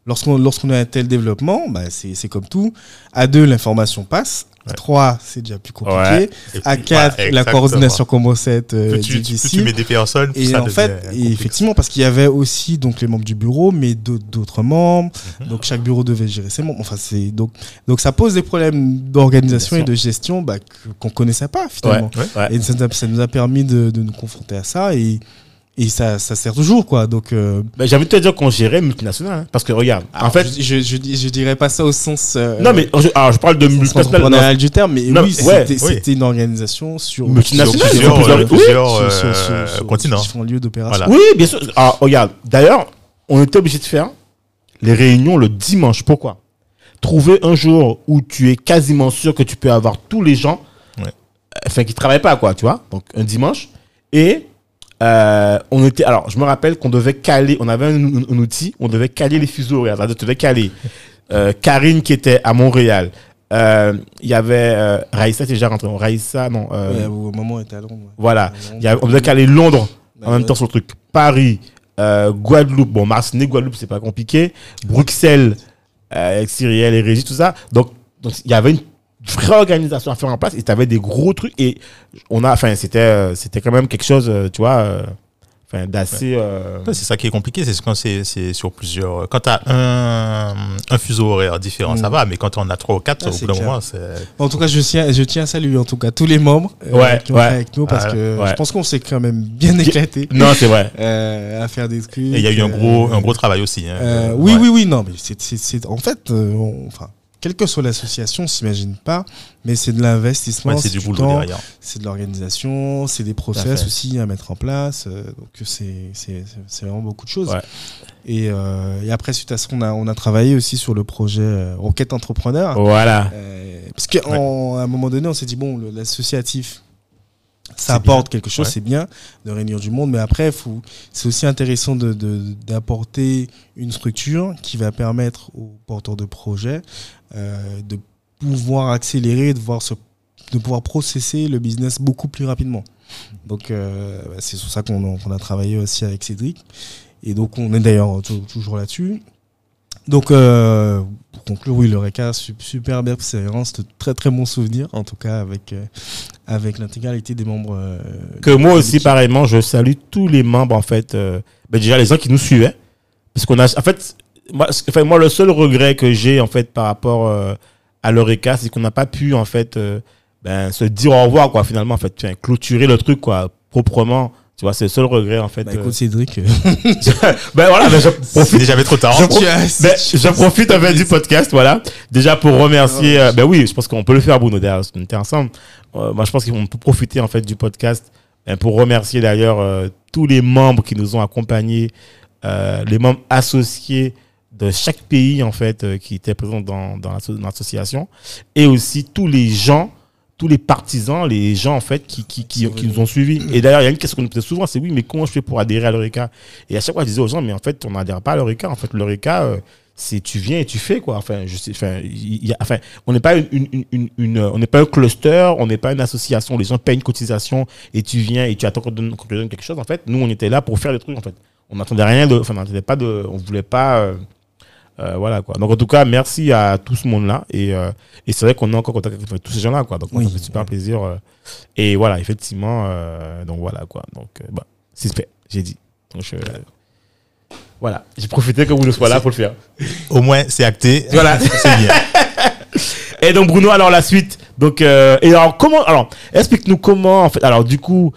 lorsqu'on lorsqu'on a un tel développement, bah, c'est c'est comme tout. À 2, l'information passe. À Ouais. 3, c'est déjà plus compliqué. Ouais. À puis, 4, voilà, la coordination commence à être euh, Plus tu, plus tu difficile. mets des personnes, plus Et ça en fait, et effectivement, parce qu'il y avait aussi donc les membres du bureau, mais d'autres membres. Mhm. Donc chaque bureau devait gérer ses membres. Enfin, c'est donc donc ça pose des problèmes d'organisation et de gestion bah, qu'on connaissait pas finalement. Ouais. Ouais. Et ça, nous a- ça nous a permis de, de nous confronter à ça et et ça, ça sert toujours quoi. Donc euh, Ben, j'ai envie de te dire qu'on gérait multinational. hein. parce que regarde, en alors, fait. je, je, je, dis- je dirais pas ça au sens euh, non, mais je, alors, je parle de multinational. du terme, mais Non, oui, ouais, c'était oui. une organisation sur Multinationale, sur- plusieurs- euh, sur continents. différents lieux d'opération. Voilà. Oui, bien sûr. Alors, regarde, d'ailleurs, on était obligé de faire les réunions le dimanche. Pourquoi? Trouver un jour où tu es quasiment sûr que tu peux avoir tous les gens, Ouais. euh, enfin, qui travaillent pas, quoi, tu vois. Donc, un dimanche. Et euh, on était, alors, je me rappelle qu'on devait caler, on avait un, un- un outil, on devait caler les fuseaux horaires. Tu devais caler euh, Karine qui était à Montréal. Euh, Il y avait Raïssa qui est déjà rentrée. Raïssa, non. Ouais, au moment où était à Londres. voilà. Y avait- on devait caler Londres en Bah, même temps sur le truc. Paris, Guadeloupe, bon, Martinique, Guadeloupe, c'est pas compliqué. Bruxelles, avec Cyrielle et Régis, tout ça. Donc, donc, il y avait une vraie organisation à faire en place et tu avais des gros trucs et on a, enfin, c'était, euh, c'était quand même quelque chose, euh, tu vois, euh, enfin, d'assez, euh, C'est ça qui est compliqué, c'est quand c'est c'est sur plusieurs. Quand tu as un, un fuseau horaire différent, ça Mm. va, mais quand on a trois ou quatre, Ah, au bout d'un moment, c'est. En tout cas, je tiens, je tiens à saluer en tout cas tous les membres euh, Ouais, qui ont ouais. fait avec nous parce Ah, que ouais. je pense qu'on s'est quand même bien éclaté non, c'est vrai. euh, à faire des trucs. Et il y a eu un euh, gros, un gros travail aussi. hein. euh, oui, Ouais. oui, oui, non, mais c'est, en fait, euh, on- enfin, quelle que soit l'association, on s'imagine pas, mais c'est de l'investissement, Ouais, c'est du boulot temps, derrière. c'est de l'organisation, c'est des process aussi à mettre en place. euh, donc c'est, vraiment beaucoup de choses. Ouais. Et, euh, et après, suite à ça, on a, on a travaillé aussi sur le projet euh, Rocket Entrepreneur. Voilà. Parce qu'à un moment donné, on s'est dit, bon, l'associatif, ça apporte quelque chose, Ouais. c'est bien de réunir du monde, mais après, faut- c'est aussi intéressant de- de- d'apporter une structure qui va permettre aux porteurs de projets euh, de pouvoir accélérer, de, voir se, de pouvoir processer le business beaucoup plus rapidement. Donc, euh, bah, c'est sur ça qu'on a, qu'on a travaillé aussi avec Cédric. Et donc, on est d'ailleurs tou- toujours là-dessus. Donc, euh, pour conclure, oui, le RECA, su- super belle expérience, de très très bons souvenirs, en tout cas avec, euh, avec l'intégralité des membres. euh, Que moi aussi, pareillement, je salue tous les membres, en fait. euh, ben déjà, les gens qui nous suivaient. Parce qu'on a, en fait, moi, enfin, moi, le seul regret que j'ai, en fait, par rapport euh, à l'Eureka, c'est qu'on n'a pas pu, en fait, ben, se dire au revoir, quoi, finalement, en fait, Enfin, clôturer le truc, quoi, proprement. Tu vois, c'est le seul regret, en fait. Bah, euh. écoute, Cédric. euh, ben voilà, ben, je profite. déjà trop tard. Je pro- Ben, je profite en fait du podcast, voilà. Déjà pour remercier. euh, ben oui, je pense qu'on peut le faire, Bruno. D'ailleurs, on était ensemble. Euh, moi, je pense qu'on peut profiter en fait du podcast ben, pour remercier d'ailleurs euh, tous les membres qui nous ont accompagnés, euh, les membres associés de chaque pays en fait euh, qui étaient présents dans, dans l'association, et aussi tous les gens, tous les partisans, les gens en fait qui, qui, qui, qui nous ont suivis. Et d'ailleurs, il y a une question qu'on nous posait souvent, c'est oui, mais comment je fais pour adhérer à l'Eureka? Et à chaque fois, je disais aux gens, mais en fait, on n'adhère pas à l'Eureka. En fait, l'Eureka, euh, c'est tu viens et tu fais quoi. Enfin, je sais, enfin, y a- enfin, on n'est pas une, une, une, une- on n'est pas un cluster, on n'est pas une association. Les gens payent une cotisation et tu viens et tu attends qu'on te donne, donne quelque chose. En fait, nous, on était là pour faire des trucs. En fait, on n'attendait rien de, enfin, on n'attendait pas de, on voulait pas. euh, euh, voilà quoi. Donc en tout cas, merci à tout ce monde-là et, euh, et c'est vrai qu'on est encore en contact avec tous ces gens-là quoi. Donc moi, Oui. ça fait super plaisir. euh, et voilà, effectivement, donc voilà quoi. Donc bah, c'est fait, j'ai dit. Donc je- voilà, j'ai profité que vous ne soyez là pour le faire. Au moins, c'est acté. Voilà. c'est bien. Et donc Bruno, alors la suite. Donc euh, et alors comment alors explique-nous comment en fait. Alors du coup,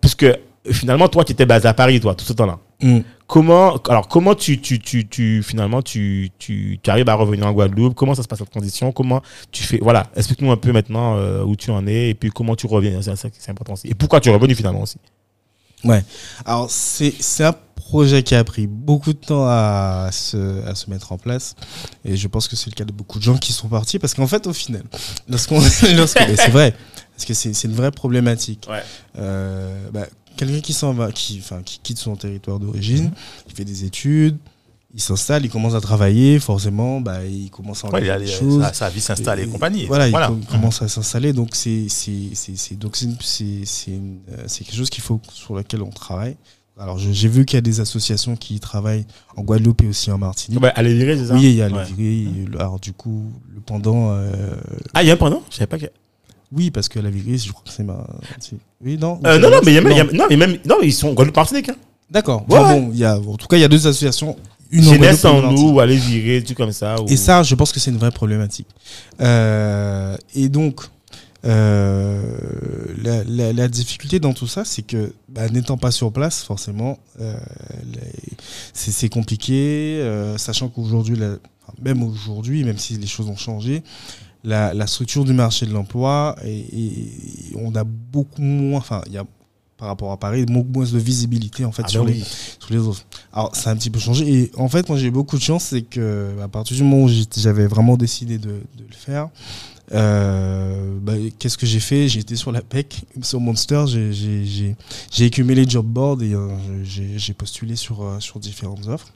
puisque finalement toi qui étais basé à Paris toi tout ce temps-là. Mm. Comment alors comment tu tu tu, tu finalement tu, tu tu arrives à revenir en Guadeloupe? Comment ça se passe cette transition? Comment tu fais voilà explique-nous un peu maintenant euh, où tu en es et puis comment tu reviens c'est important aussi et pourquoi tu es revenu finalement aussi? Ouais. Alors, c'est c'est un projet qui a pris beaucoup de temps à se, à se mettre en place. Et je pense que c'est le cas de beaucoup de gens qui sont partis. Parce qu'en fait, au final, lorsqu'on. c'est vrai. Parce que c'est c'est une vraie problématique. Ouais. Euh, bah, Quelqu'un qui s'en va, qui, enfin, qui quitte son territoire d'origine, qui fait des études, il s'installe, il commence à travailler, forcément, bah, il commence à Ouais, il a- des il a- choses. sa, sa vie s'installe et, compagnie. Voilà, il voilà. com- commence à s'installer. Donc, c'est quelque chose qu'il faut, sur lequel on travaille. Alors, j'ai vu qu'il y a des associations qui travaillent en Guadeloupe et aussi en Martinique. Bah, c'est ça oui, il y a Ouais. le viré. Alors, du coup, le pendant. euh, Ah il y a un pendant? Je savais pas que. Oui, parce que la virée, je crois que c'est ma. c'est- Oui, non Euh, non non mais il y a même il y a- non mais même non ils sont en Guadeloupe Martinique. Hein. D'accord. Ouais, Enfin, ouais. bon, il y a, en tout cas, il y a deux associations. Une en Jeunesse en Martinique. nous ou aller virer tout comme ça. ou- Et ça, je pense que c'est une vraie problématique. Euh, et donc, euh, la, la- la difficulté dans tout ça, c'est que bah, n'étant pas sur place, forcément, euh, c'est compliqué, euh, sachant qu'aujourd'hui, même aujourd'hui, même si les choses ont changé, la, la structure du marché de l'emploi, et, et- on a beaucoup moins, enfin, il y a par rapport à Paris, beaucoup moins de visibilité en fait Ah sur ben les, oui. sur les autres. Alors, ça a un petit peu changé. Et en fait, moi, j'ai eu beaucoup de chance. C'est que, à partir du moment où j'avais vraiment décidé de, de le faire, euh, bah, qu'est-ce que j'ai fait? J'ai été sur la PEC, sur Monster, j'ai- écumé les job boards et euh, j'ai j'ai postulé sur, euh, sur différentes offres.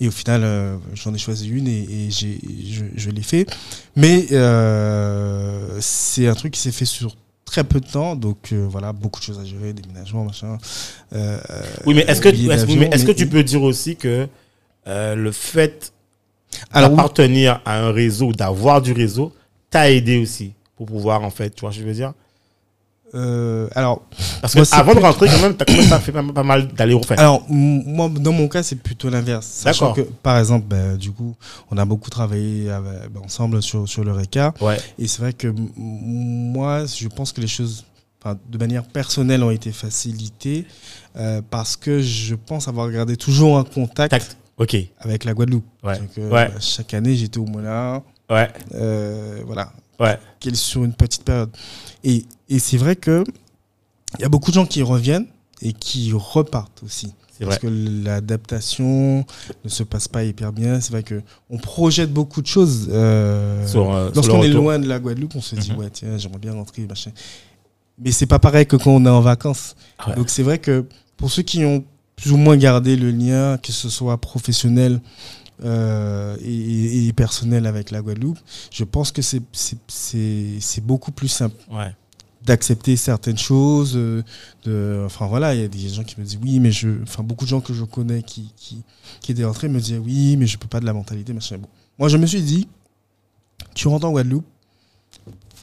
Et au final, euh, j'en ai choisi une et, et j'ai- je, je l'ai fait. Mais euh, c'est un truc qui s'est fait sur très peu de temps. Donc euh, voilà, beaucoup de choses à gérer, déménagement, machin. Oui, mais est-ce que, billets est-ce, mais que tu peux dire aussi que le fait Alors, oui. d'appartenir à un réseau, d'avoir du réseau, t'a aidé aussi pour pouvoir, en fait, tu vois ce que je veux dire? Euh, alors, Parce que Moi, avant de rentrer, quand même, même pas fait pas, pas mal d'aller refaire. alors moi, dans mon cas, c'est plutôt l'inverse. Sachant D'accord. que, par exemple, ben, du coup, on a beaucoup travaillé avec- ben, ensemble sur, sur le RECA. Ouais. Et c'est vrai que moi, je pense que les choses, de manière personnelle, ont été facilitées euh, parce que je pense avoir gardé toujours un contact Tact. Avec la Guadeloupe. Ouais. Donc, euh, Ouais. bah, chaque année, j'étais au là. Ouais. Euh, voilà. Ouais. Sur une petite période. Et, et c'est vrai que il y a beaucoup de gens qui reviennent et qui repartent aussi. Parce que l'adaptation ne se passe pas hyper bien. C'est vrai que on projette beaucoup de choses. euh, euh, Lorsqu'on est loin de la Guadeloupe, on se dit Mhm. ouais tiens j'aimerais bien rentrer machin. Mais c'est pas pareil que quand on est en vacances. Ah ouais. Donc c'est vrai que pour ceux qui ont plus ou moins gardé le lien, que ce soit professionnel euh, et, et personnel avec la Guadeloupe, je pense que c'est beaucoup plus simple Ouais. D'accepter certaines choses. euh, de, enfin voilà, il y a des gens qui me disent oui, mais je, enfin beaucoup de gens que je connais qui étaient rentrés me disaient oui, mais je peux pas de la mentalité machin. Bon, moi je me suis dit, tu rentres en Guadeloupe.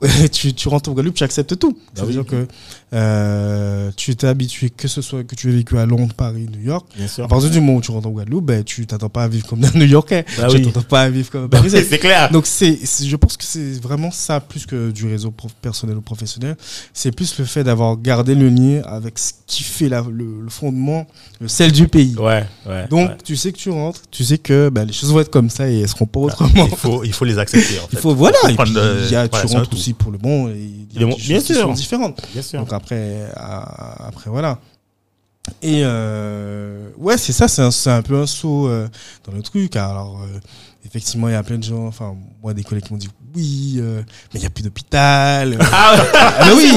tu, tu rentres en Guadeloupe, tu acceptes tout. Bah C'est-à-dire oui. que euh, tu t'es habitué, que ce soit que tu aies vécu à Londres, Paris, New York. Bien sûr. À partir du moment où tu rentres en Guadeloupe, ben, tu t'attends pas à vivre comme un New Yorkais. Bah tu oui. t'attends pas à vivre comme un Bah Parisien. c'est clair. Donc c'est, je pense que c'est vraiment ça plus que du réseau prof- personnel ou professionnel. C'est plus le fait d'avoir gardé le lien avec ce qui fait la- le, le fondement, le sel du pays. Ouais. Ouais. Donc ouais. tu sais que tu rentres, tu sais que ben, les choses vont être comme ça et elles seront pas autrement. Il faut, il faut les accepter. En fait. Il faut voilà. Puis, il y a, tu rentres tout. Aussi pour le bon. Et il y a des bien choses qui sûr. sont différentes. Bien sûr. Donc après, après voilà. Et euh, ouais, c'est ça, c'est un, un peu un saut euh, dans le truc. Alors, euh, effectivement, il y a plein de gens, enfin, moi, des collègues qui m'ont dit oui, mais il n'y a plus d'hôpital. Ah, ah, mais oui,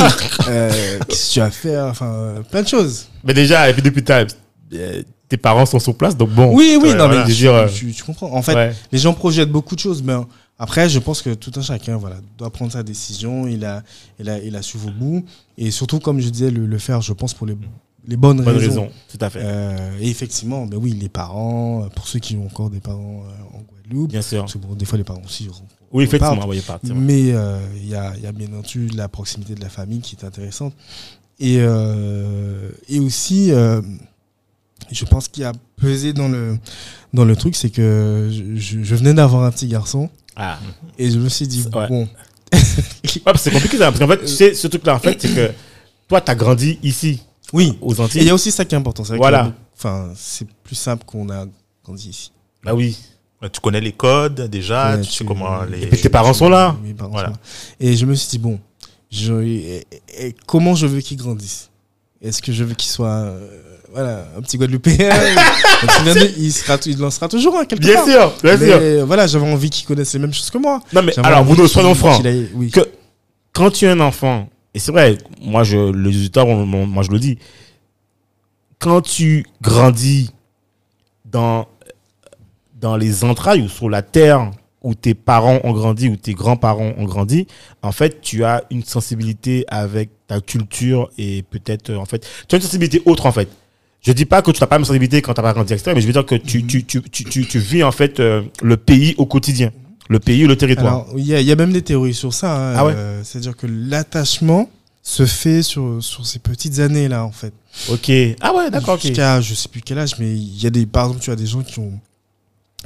qu'est-ce que tu vas faire? Enfin, plein de choses. mais déjà, et puis depuis, t'as- euh, tes parents sont sur place, donc bon. Oui, oui, non, voilà. mais Je tu, comprends. En fait, ouais. les gens projettent beaucoup de choses, mais après, je pense que tout un chacun voilà, doit prendre sa décision. Il a, il a, il a su vos bouts. Et surtout, comme je disais, le, le faire, je pense, pour les, les bonnes, Bonne raisons. raison, tout à fait. Euh, et effectivement, ben oui, les parents, euh, pour ceux qui ont encore des parents euh, en Guadeloupe, Bien sûr. parce que bon, des fois, les parents aussi. Oui, effectivement, voyez partir. Mais euh, il y, a, il y a bien entendu la proximité de la famille qui est intéressante. Et, euh, et aussi, euh, je pense qu'il y a pesé dans le, dans le truc, c'est que je venais d'avoir un petit garçon Ah. et je me suis dit, Ouais. bon, Ouais, parce que c'est compliqué ça, parce qu'en fait, tu sais, ce truc-là, en fait, c'est que toi, t'as grandi ici, oui. aux Et il Antilles. y a aussi ça qui est important. c'est vrai Voilà. Enfin, c'est plus simple qu'on a grandi ici. Bah oui. Tu connais les codes déjà, Ouais, tu sais tu- comment les. Et puis tes parents sont là. Mes parents Voilà. sont là. Et je me suis dit, bon, je, et- et- et comment je veux qu'il grandisse Est-ce que je veux qu'il soit euh, voilà, un petit Guadeloupéen il, sera, il en sera toujours un quelque Bien part. sûr, bien Mais, sûr. voilà, j'avais envie qu'il connaisse les mêmes choses que moi. Non, mais alors, Bruno, soyons francs. oui. Que quand tu es un enfant, et c'est vrai, moi, je, les on- moi, je le dis, quand tu grandis dans, dans les entrailles ou sur la terre où tes parents ont grandi, où tes grands-parents ont grandi, en fait, tu as une sensibilité avec ta culture et peut-être, en fait, tu as une sensibilité autre, en fait. Je dis pas que tu n'as pas une sensibilité quand tu n'as pas grandi, etc., mais je veux dire que tu, tu, tu, tu, tu, tu vis, en fait, euh, le pays au quotidien. Le pays ou le territoire. Il y, y a même des théories sur ça. hein, Ah ouais euh, C'est-à-dire que l'attachement se fait sur, sur ces petites années-là, en fait. ok. Ah ouais, d'accord. Jusqu'à je sais plus quel âge, mais il y a des, par exemple, tu as des gens qui ont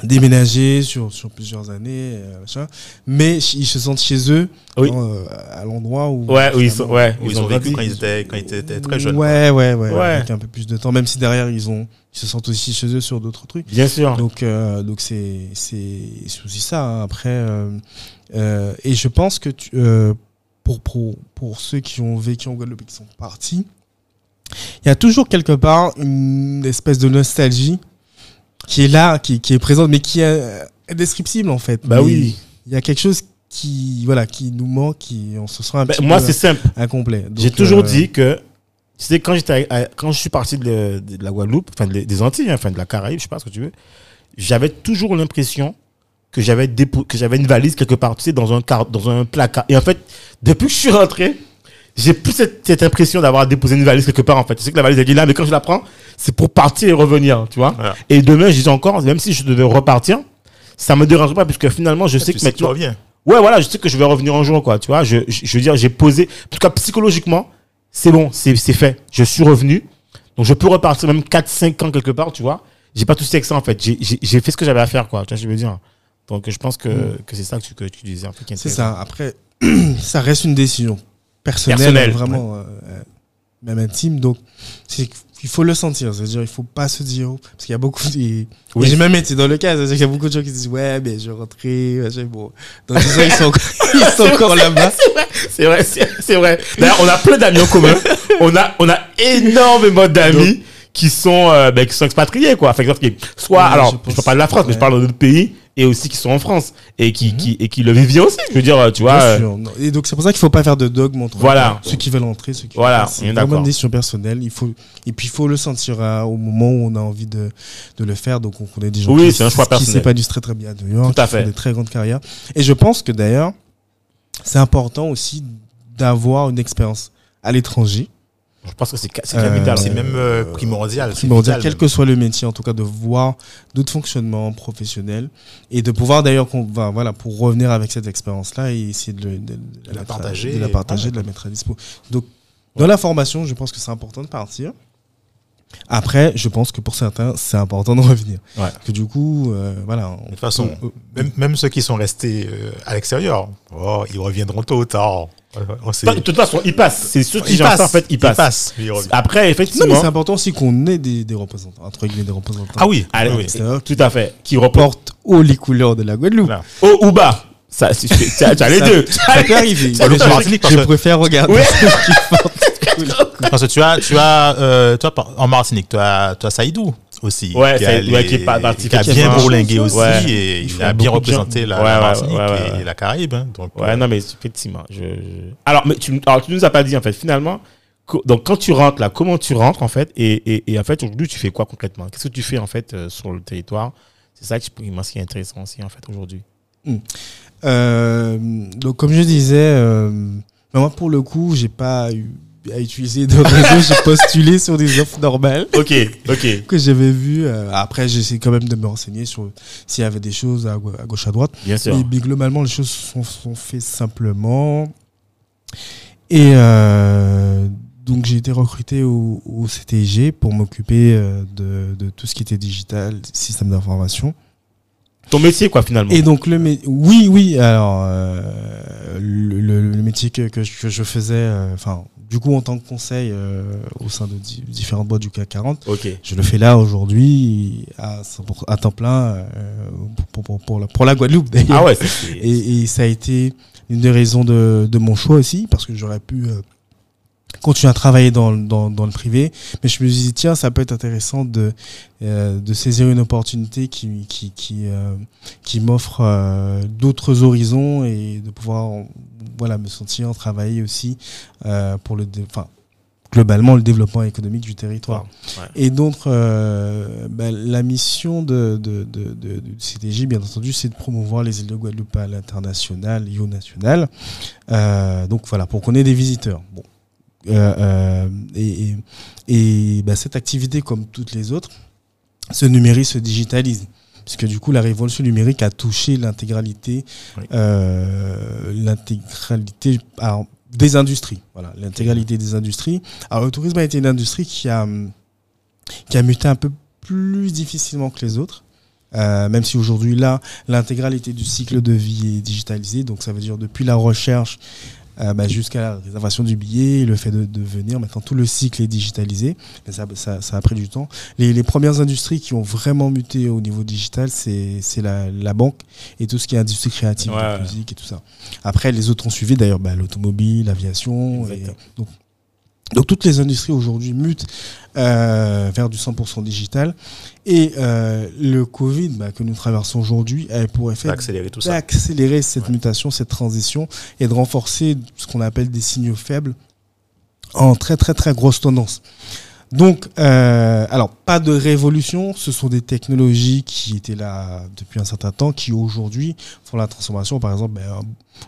déménagé sur, sur plusieurs années, euh, machin, mais ils se sentent chez eux Oui. euh, à l'endroit où. Ouais, où ils sont, finalement, ouais, Où ils ont vécu quand ils étaient, quand ils étaient très jeunes. Ouais, ouais, ouais, Ouais. avec un peu plus de temps, même si derrière ils ont, ils se sentent aussi chez eux sur d'autres trucs. Bien sûr. Donc, euh, donc c'est, aussi ça. hein. Après, euh, et je pense que tu, pour, pour, pour ceux qui ont vécu en Guadeloupe et qui sont partis, il y a toujours quelque part une espèce de nostalgie qui est là, qui, qui est présente, mais qui est euh, indescriptible en fait. Bah Mais oui. Il y a quelque chose qui, voilà, qui nous manque, qui, on se sent un Ben, petit moi, c'est simple. incomplet. J'ai toujours euh, dit que, tu sais, quand j'étais, quand je suis parti de, de la Guadeloupe, enfin de- des Antilles, hein, enfin de la Caraïbe, je sais pas ce que tu veux, j'avais toujours l'impression que j'avais que j'avais une valise quelque part, tu sais, dans un car- dans un placard. Et en fait, depuis que je suis rentré, j'ai plus cette, cette impression d'avoir déposé une valise quelque part, en fait. Tu sais que la valise elle est là, mais quand je la prends, c'est pour partir et revenir, tu vois. Voilà. Et demain, je dis encore, même si je devais repartir, ça me dérange pas, puisque finalement, je sais Tu que sais que tu reviens. Ouais, voilà, je sais que je vais revenir un jour, quoi. Tu vois, je, je, je veux dire, j'ai posé. En tout cas, psychologiquement, c'est bon, c'est fait. Je suis revenu. Donc, je peux repartir même 4-5 ans quelque part, tu vois. J'ai pas tout avec ça, en fait. J'ai- fait ce que j'avais à faire, quoi. Tu vois, je veux dire. Donc, je pense que, que c'est ça que tu, que tu disais, C'est ça. Après, ça reste une décision personnelle, Personnelle, vraiment euh, euh, même intime. Donc, c'est il faut le sentir. C'est-à-dire, il faut pas se dire oh, parce qu'il y a beaucoup. De, Oui. j'ai même été dans le cas. C'est-à-dire qu'il y a beaucoup de gens qui se disent ouais, mais je vais rentrer. Bon, donc ils sont, ils sont, encore- là-bas. C'est vrai, c'est c'est vrai. D'ailleurs, on a plein d'amis en commun. On a, on a énormément d'amis qui sont, euh, ben, qui sont expatriés, quoi. Enfin, expatriés. Soit, Ouais, alors, je parle pas de la France, mais je parle d'autres pays et aussi qui sont en France et qui, qui, et qui le vivent bien aussi. Je veux dire, tu vois. Bien euh, sûr. Et donc c'est pour ça qu'il faut pas faire de dogme entre Voilà. ceux qui veulent entrer, ceux qui Voilà, C'est vraiment une décision personnelle. Il faut et puis il faut le sentir hein, au moment où on a envie de, de le faire. Donc on connaît des gens Oui, qui, un choix qui s'épanouissent très très bien à New York, Tout à qui font fait. des très grandes carrières. Et je pense que d'ailleurs c'est important aussi d'avoir une expérience à l'étranger. Je pense que c'est ca- c'est Euh, capital. C'est hein. même euh, primordial. Primordial, quel que soit le métier, en tout cas de voir d'autres fonctionnements professionnels et de pouvoir d'ailleurs voilà pour revenir avec cette expérience là et essayer de, le- de- de la partager. de la partager, de la mettre à dispo. Donc dans la formation, je pense que c'est important de partir. Après, je pense que pour certains, c'est important de revenir. Ouais. Que du coup, euh, voilà. De toute façon, on- même, même ceux qui sont restés euh, à l'extérieur, oh, ils reviendront tôt ou tard. De toute façon, il passe. C'est ceux qui gèrent ça, passent, en fait, ils reviennent. Après, Non, mais effectivement. c'est important aussi qu'on ait des, des représentants, entre guillemets, des représentants. Ah oui, Allez, tout à fait. Qui reporte portent haut les couleurs de la Guadeloupe. Haut ou bas. Ça, c'est- c'est- tu as tu as les Ça- deux. Ça peut arriver. Je, préfère regarder Ouais. ceux qui portent. Parce que tu as, tu as, euh, toi, en Martinique, tu as, tu as Saïdou aussi. Ouais, qui a, ouais, qui est parti- qui a bien bourlingué aussi Ouais. et Il a bien représenté la, Ouais, la ouais, Martinique ouais, ouais, et, la Caraïbe. hein. donc, Ouais, euh, non, mais effectivement. Je, je- Alors, mais tu, alors, tu nous as pas dit, en fait, finalement, co- donc quand tu rentres là, comment tu rentres en fait et, et, et en fait aujourd'hui tu fais quoi concrètement Qu'est-ce que tu fais en fait euh, sur le territoire? C'est ça qui, moi, ce qui est intéressant aussi en fait aujourd'hui. Euh, donc, comme je disais, euh, moi, pour le coup, j'ai pas eu à utiliser de réseau. j'ai postulé sur des offres normales Ok, ok, que j'avais vues. Euh, après, j'essaie quand même de me renseigner sur s'il y avait des choses à, gau- à gauche, à droite. bien sûr. Mais, mais globalement, les choses sont, sont faites simplement. Et euh, donc, j'ai été recruté au, au CTG pour m'occuper euh, de, de tout ce qui était digital, système d'information. Ton métier quoi finalement Et donc, le mé- oui, oui, alors, euh, le, le- le métier que, que, je- que je faisais, euh, enfin, du coup, en tant que conseil euh, au sein de di- différentes boîtes du CAC 40, Ok. je le fais là aujourd'hui à, 100% à temps plein euh, pour, pour, pour, la, pour la Guadeloupe d'ailleurs. Ah ouais, Et, et ça a été une des raisons de, de mon choix aussi, parce que j'aurais pu euh, continuer à travailler dans, le- dans, dans le privé. Mais je me suis dit, tiens, ça peut être intéressant de, euh, de saisir une opportunité qui, qui, qui, euh, qui m'offre euh, d'autres horizons et de pouvoir voilà, me sentir travailler aussi euh, pour le, enfin, globalement le développement économique du territoire. Ouais. Et donc, euh, bah, la mission de, de, de, de- bien entendu, c'est de promouvoir les îles de Guadeloupe à l'international et au national. Euh, donc voilà, pour qu'on ait des visiteurs. Bon. Euh, euh, et et, et, bah, cette activité, comme toutes les autres, se numérise, se digitalise. Puisque du coup, la révolution numérique a touché l'intégralité, Oui. euh, l'intégralité des industries. Voilà, l'intégralité des industries. Alors, le tourisme a été une industrie qui a, qui a muté un peu plus difficilement que les autres. Euh, même si aujourd'hui, là, l'intégralité du cycle de vie est digitalisée. Donc, ça veut dire depuis la recherche euh, bah, jusqu'à la réservation du billet, le fait de, de venir. Maintenant, tout le cycle est digitalisé. Mais ça, ça, ça a pris du temps. Les, les premières industries qui ont vraiment muté au niveau digital, c'est c'est la, la banque et tout ce qui est industrie créative, Ouais, ouais. musique et tout ça. Après, les autres ont suivi d'ailleurs bah, l'automobile, l'aviation. Donc, donc toutes les industries aujourd'hui mutent euh, vers du 100% digital. Et euh, le Covid bah, que nous traversons aujourd'hui a pour effet accélérer tout ça. d'accélérer cette Ouais. mutation, cette transition et de renforcer ce qu'on appelle des signaux faibles en très très très grosse tendance. Donc, euh, alors pas de révolution, ce sont des technologies qui étaient là depuis un certain temps, qui aujourd'hui font la transformation. Par exemple, ben,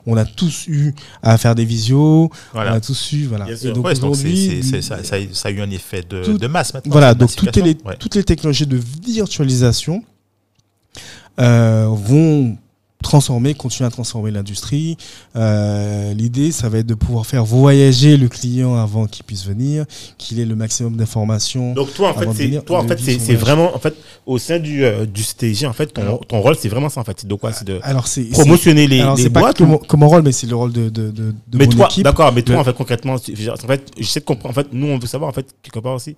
on a tous eu à faire des visios, on a tous eu, voilà. Et donc Ouais, aujourd'hui, c'est- ça, ça a- ça a eu un effet de, Tout- de masse maintenant. voilà, donc toutes les, massification. Ouais. toutes les technologies de virtualisation euh, vont transformer, continuer à transformer l'industrie. Euh, L'idée, ça va être de pouvoir faire voyager le client avant qu'il puisse venir, qu'il ait le maximum d'informations. Donc toi en fait c'est en fait vraiment en fait au sein du euh, du CTG en fait ton, Alors- ton rôle c'est vraiment ça en fait c'est de quoi? C'est de Alors promotionner les, alors les c'est pas boîtes que ou- mon, rôle, mais c'est le rôle de, de, de, de mais mon toi équipe. d'accord mais toi en fait concrètement en fait j'essaie de comprendre en fait nous on veut savoir en fait quelque part aussi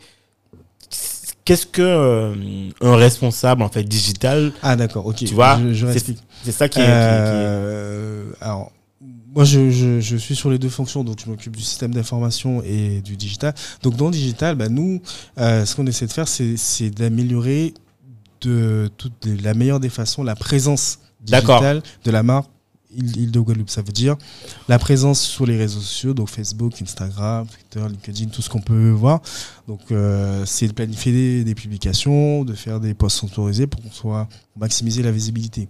qu'est-ce que euh, un responsable en fait digital Ah d'accord, ok. Tu vois, je, je c'est- ça qui est, qui est- qui est- Euh, alors, moi, je, je, je suis sur les deux fonctions, donc je m'occupe du système d'information et du digital. Donc, dans le digital, bah, nous, euh, ce qu'on essaie de faire, c'est d'améliorer de, toute la meilleure des façons la présence digitale de la marque Île de Guadeloupe. Ça veut dire la présence sur les réseaux sociaux, donc Facebook, Instagram, Twitter, LinkedIn, tout ce qu'on peut voir. Donc, euh, c'est de planifier des, publications, de faire des posts sponsorisés pour qu'on soit maximiser la visibilité.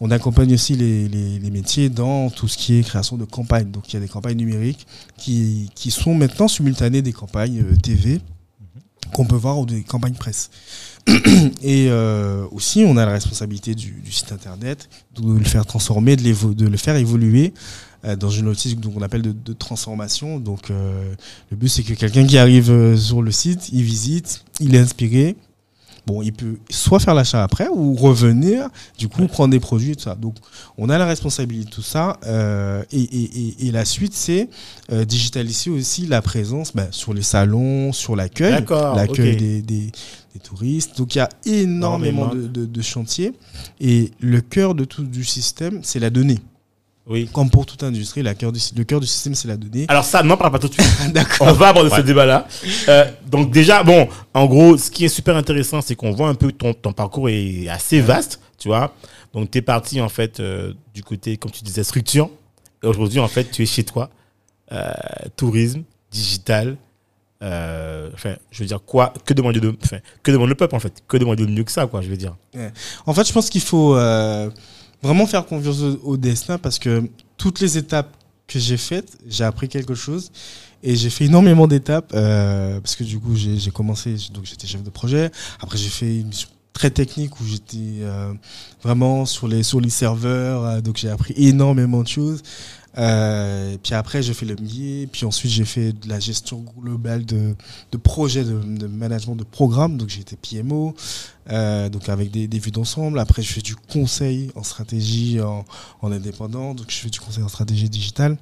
On accompagne aussi les, les, les métiers dans tout ce qui est création de campagnes. Donc, il y a des campagnes numériques qui, qui sont maintenant simultanées des campagnes euh, TV qu'on peut voir ou des campagnes presse. Et euh, aussi, on a la responsabilité du, site internet, de le faire transformer, de, le faire évoluer euh, dans une logique qu'on appelle de, transformation. Donc, euh, le but, c'est que quelqu'un qui arrive sur le site, il visite, il est inspiré. Bon, il peut soit faire l'achat après ou revenir, du coup, prendre des produits et tout ça. Donc, on a la responsabilité de tout ça. euh, et, et, et, et la suite, c'est euh, digitaliser aussi la présence ben, sur les salons, sur l'accueil, l'accueil des, des, des touristes. Donc, il y a énormément Énormément. de, de, de chantiers. Et le cœur de tout du système, c'est la donnée. Oui Comme pour toute industrie, la cœur du, le cœur du système, c'est la donnée. alors ça n'en parle pas tout de suite D'accord. on va aborder ce débat-là. Euh, donc déjà, bon, en gros, ce qui est super intéressant, c'est qu'on voit un peu ton, ton parcours est assez vaste, tu vois. Donc tu es parti en fait euh, du côté, comme tu disais, structure. Et aujourd'hui, en fait, tu es chez toi, euh, tourisme, digital, euh, enfin, je veux dire quoi Que demande de, enfin, que demande le peuple en fait Que demande de mieux que ça, quoi Je veux dire. En fait, je pense qu'il faut euh, vraiment faire confiance au, au destin parce que toutes les étapes que j'ai faites, j'ai appris quelque chose et j'ai fait énormément d'étapes euh, parce que du coup, j'ai commencé, donc j'étais chef de projet. Après, j'ai fait une mission très technique où j'étais euh, vraiment sur les sur les serveurs, euh, donc j'ai appris énormément de choses. Euh, et puis après, j'ai fait le MBA, puis ensuite j'ai fait de la gestion globale de, de projets, de, de management de programmes, donc j'ai été PMO, euh, donc avec des, des vues d'ensemble. Après, je fais du conseil en stratégie en, en indépendant, donc je fais du conseil en stratégie digitale.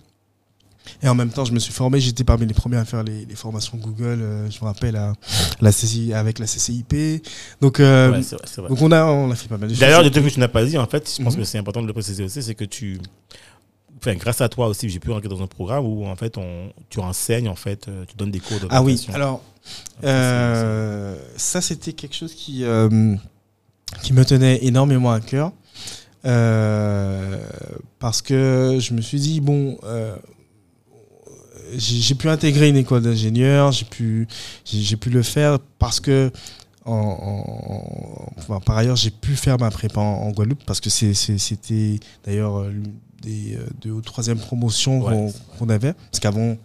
Et en même temps, je me suis formé, j'étais parmi les premiers à faire les, les formations Google, euh, je me rappelle, à, la CCI, avec la CCIP. Donc, euh, Ouais, vrai, donc on, a, on a fait pas mal de choses. D'ailleurs, le truc que tu n'as pas dit, en fait, je pense Mhm. que c'est important de le préciser aussi, c'est que tu, enfin, grâce à toi aussi, j'ai pu rentrer dans un programme où en fait, on, tu enseignes, en fait, euh, tu donnes des cours de Ah oui, alors Euh, ça, c'était quelque chose qui, euh, qui me tenait énormément à cœur. Euh, parce que je me suis dit, bon, j'ai pu intégrer une école d'ingénieur, j'ai pu, j'ai pu le faire parce que, en, par ailleurs, j'ai pu faire ma prépa en, Guadeloupe parce que c'était d'ailleurs des euh, deux ou troisième promotions Ouais, qu'on avait. Parce qu'avant,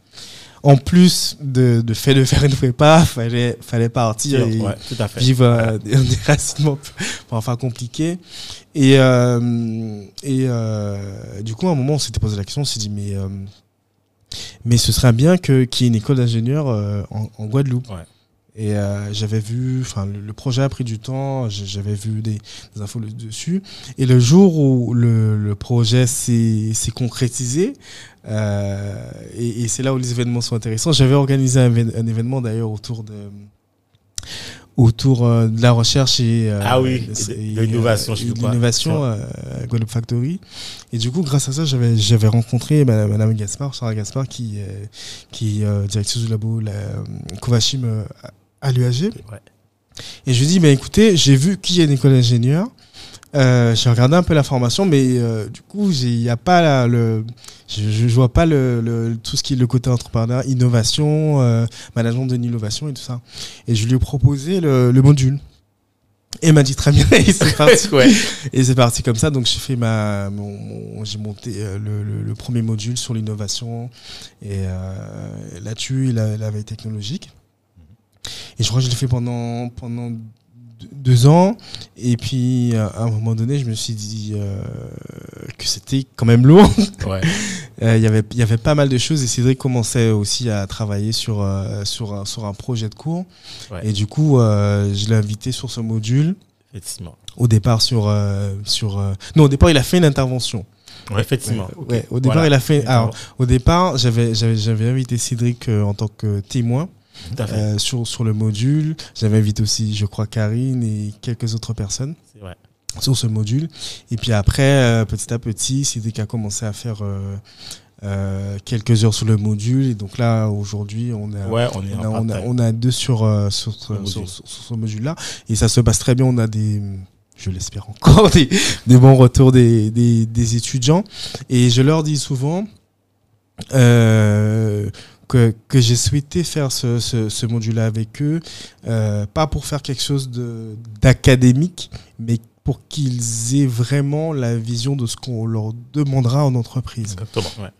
en plus de, de fait de faire une prépa, fallait, fallait partir et Ouais, tout à fait. vivre euh, des, des racinements enfin compliqués. Et, euh, et euh, du coup, à un moment, on s'était posé la question, on s'est dit, mais, euh, mais ce serait bien qu'il y ait une école d'ingénieurs euh, en, en Guadeloupe. Ouais. Et euh, j'avais vu, enfin, le, le projet a pris du temps, j'avais vu des, des infos dessus. Et le jour où le, le projet s'est concrétisé, euh, et, et c'est là où les événements sont intéressants. J'avais organisé un, évén- un événement d'ailleurs autour de autour euh, de la recherche et euh, Ah oui, de- l'innovation, je l'innovation euh, Guadeloupe Factory. Et du coup, grâce à ça, j'avais j'avais rencontré Madame, Madame Gaspard, Sarah Gaspard, qui qui est directrice du labo la, Covachim euh, à l'UAG. Et je lui dis, bah, écoutez, j'ai vu a une école d'ingénieur. Euh, j'ai regardé un peu la formation, mais euh, du coup, il n'y a pas la- le, je, je vois pas le, le- tout ce qui est le côté entrepreneur, innovation, euh, management de l'innovation et tout ça. Et je lui ai proposé le, le module. Et il m'a dit très bien, et c'est parti. Ouais. Et c'est parti comme ça. Donc j'ai fait ma, mon, mon- j'ai monté euh, le, le- le premier module sur l'innovation et là-dessus la veille technologique. Et je crois que je l'ai fait pendant pendant deux- ans. Et puis euh, à un moment donné, je me suis dit euh, que c'était quand même lourd. Ouais. Euh, Il y avait il y avait pas mal de choses et Cédric commençait aussi à travailler sur euh, sur un, sur un projet de cours. Ouais. Et du coup, je l'ai invité sur ce module Effectivement. au départ sur sur non au départ il a fait une intervention Ouais, effectivement. Ouais, Ok. ouais, au départ Voilà. il a fait alors au départ j'avais invité Cédric en tant que témoin. Euh, sur sur le module j'avais invité aussi je crois Karine et quelques autres personnes vrai. sur ce module et puis après euh, petit à petit Cédric a commencé à faire euh, quelques heures sur le module et donc là aujourd'hui on a Ouais, on est on a, en on, a, part-time. on a deux sur, sur, ce- Le module. sur, sur- sur ce module-là. Et ça se passe très bien. On a des, je l'espère encore, des, des bons retours des, des, des étudiants. Et je leur dis souvent euh, que, que j'ai souhaité faire ce, ce, ce module-là avec eux, euh, pas pour faire quelque chose d'académique, mais pour qu'ils aient vraiment la vision de ce qu'on leur demandera en entreprise. Exactement. Ouais.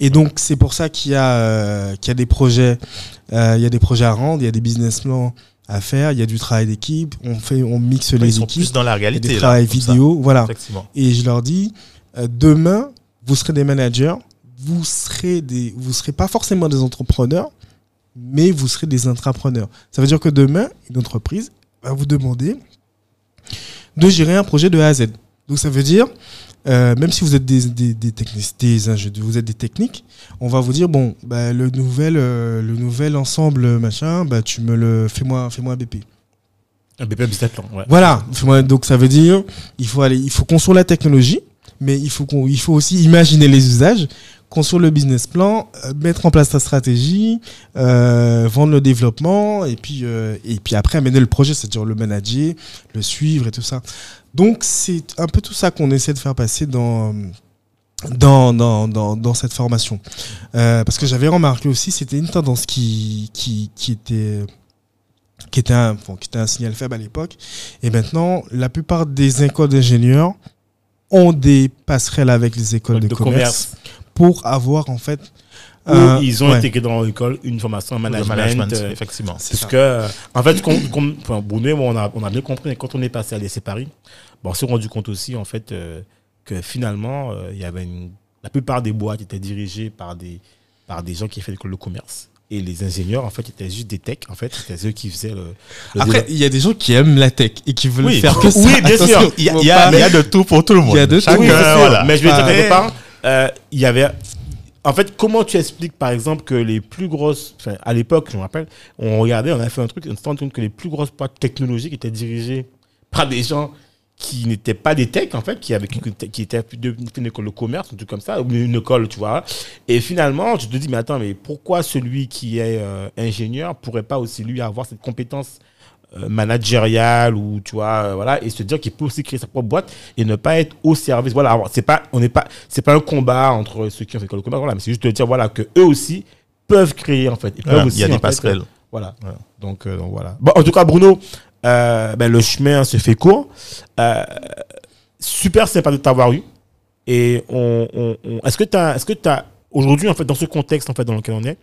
Et donc c'est pour ça qu'il y a euh, qu'il y a des projets, euh, il y a des projets à rendre, il y a des business plans à faire, il y a du travail d'équipe, on fait, on mixe Ils les sont équipes, plus dans la il y a réalité. des là, travail comme ça. vidéo, voilà. Et je leur dis, euh, demain vous serez des managers, vous serez des, vous serez pas forcément des entrepreneurs, mais vous serez des intrapreneurs. Ça veut dire que demain une entreprise va vous demander de gérer un projet de A à Z. Donc ça veut dire euh, même si vous êtes des, des, des des vous êtes des techniques, on va vous dire bon, bah, le nouvel, euh, le nouvel ensemble machin, bah, tu me le fais-moi, fais-moi un BP. Un BP plan. Ouais. Voilà. Donc ça veut dire il faut aller, il faut construire la technologie, mais il faut qu'on, il faut aussi imaginer les usages, construire le business plan, euh, mettre en place ta stratégie, euh, vendre le développement et puis euh, et puis après amener le projet, c'est-à-dire le manager, le suivre et tout ça. Donc c'est un peu tout ça qu'on essaie de faire passer dans dans, dans, dans, dans cette formation. Euh, parce que j'avais remarqué aussi, c'était une tendance qui, qui, qui était qui était, un, bon, qui était un signal faible à l'époque. Et maintenant, la plupart des écoles d'ingénieurs ont des passerelles avec les écoles de, De commerce, commerce. Pour avoir en fait un- ils ont ouais. intégré dans l'école une formation en Le management. management, euh, effectivement. Parce ça. que, euh, en fait, enfin, et moi, on a, on a bien compris, mais quand on est passé à l'essai Paris, bon, on s'est rendu compte aussi, en fait, euh, que finalement, euh, il y avait une, la plupart des boîtes étaient dirigées par des, par des gens qui l'école de commerce. Et les ingénieurs, en fait, étaient juste des techs, en fait, c'était eux qui faisaient le. le Après, il y a des gens qui aiment la tech et qui veulent Oui. faire que ça. Oui, bien sûr. Il y a, il y a- pas- il y a de tout pour tout le monde. Il y a de tout. Oui, voilà. Mais je vais dire quelque part, euh, il y avait. En fait, comment tu expliques, par exemple, que les plus grosses. À l'époque, je me rappelle, on regardait, on a fait un truc, on s'est rendu compte que les plus grosses boîtes technologiques étaient dirigées par des gens qui n'étaient pas des techs, en fait, qui, avaient, qui, étaient de- une école de commerce, un truc comme ça, ou une école, tu vois. Et finalement, tu te dis, mais attends, mais pourquoi celui qui est euh, ingénieur pourrait pas aussi, lui, avoir cette compétence managériale ou tu vois euh, voilà et se dire qu'il peut aussi créer sa propre boîte et ne pas être au service. Voilà c'est pas on n'est pas c'est pas un combat entre ceux qui ont fait de commerce voilà mais c'est juste de dire voilà que eux aussi peuvent créer en fait. Voilà, Il y a des passerelles. euh, voilà. Donc, euh, donc voilà. Bon en tout cas Bruno euh, ben, le chemin se fait court. Euh, super sympa de t'avoir eu. Et on, on- on- est-ce que tu est-ce que tu aujourd'hui en fait dans ce contexte en fait dans lequel on est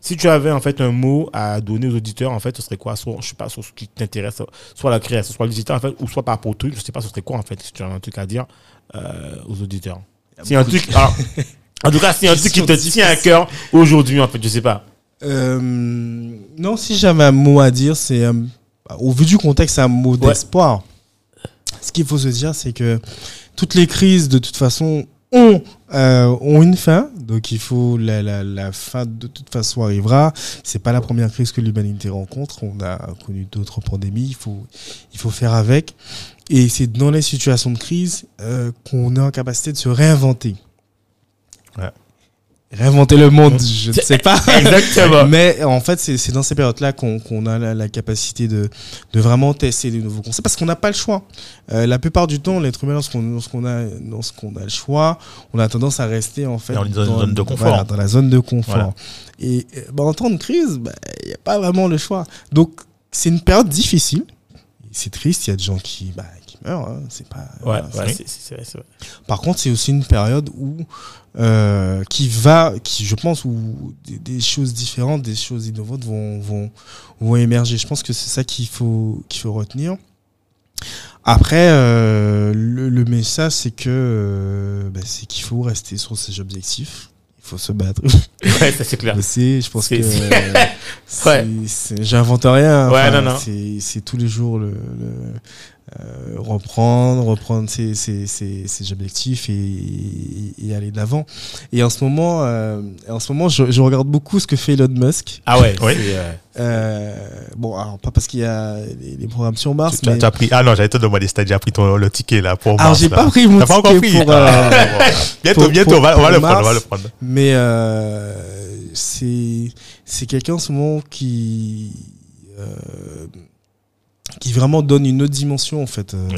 si tu avais en fait un mot à donner aux auditeurs, en fait, ce serait quoi? Soit, je sais pas, sur ce qui t'intéresse, soit la création, soit le digital, en fait, ou soit par rapport au truc, je sais pas, ce serait quoi, en fait, si tu as un truc à dire euh, aux auditeurs. Si un truc, alors, en tout cas, si un truc qui te tient à cœur aujourd'hui, en fait, je sais pas. Euh, non, si j'avais un mot à dire, c'est euh, au vu du contexte, c'est un mot Ouais. d'espoir. Ce qu'il faut se dire, c'est que toutes les crises, de toute façon, ont, euh, ont une fin. Donc, il faut la, la, la fin de toute façon arrivera. C'est pas la première crise que l'humanité rencontre. On a connu d'autres pandémies. Il faut, il faut faire avec. Et c'est dans les situations de crise euh, qu'on est en capacité de se réinventer. Réinventer le monde, je ne sais pas. Exactement. Mais en fait, c'est dans ces périodes-là qu'on qu'on a la, la capacité de, de vraiment tester de nouveaux concepts parce qu'on n'a pas le choix. Euh, la plupart du temps, l'être humain, lorsqu'on lorsqu'on a, lorsqu'on a le choix, on a tendance à rester en fait Dans une zone- zone de confort. voilà, dans la zone de confort. Voilà. Et euh, bah, en temps de crise, bah, il n'y a pas vraiment le choix. Donc, c'est une période difficile. C'est triste, il y a des gens qui, bah, hein, c'est pas, Ouais, voilà, ouais, c'est- c'est vrai, c'est vrai. par contre, c'est aussi une période où euh, qui va, qui je pense où des, des choses différentes, des choses innovantes vont vont, vont émerger. Je pense que c'est ça qu'il faut qu'il faut retenir. Après, euh, le, le message c'est que euh, bah, c'est qu'il faut rester sur ses objectifs. Il faut se battre. Ouais, ça c'est clair. Je pense que c'est- Ouais. j'invente rien. Ouais, Enfin. C'est c'est tous les jours le, le, euh, reprendre, reprendre ses, ses, ses, ses objectifs et, et, et aller d'avant. Et en ce moment, euh, en ce moment, je, je regarde beaucoup ce que fait Elon Musk. Ah ouais, Oui. euh, bon, alors pas parce qu'il y a les, les programmes sur Mars, Tu, tu as, mais tu as pris. Ah non, j'allais te demander si tu as déjà pris ton, le ticket là pour alors Mars, j'ai là. pas pris mon T'as pas encore ticket pris pour. euh, Ah. Bientôt, pour- bientôt, pour- on va, on va pour le prendre, on va le prendre. Mais euh, c'est c'est quelqu'un en ce moment qui euh, qui vraiment donne une autre dimension en fait. euh,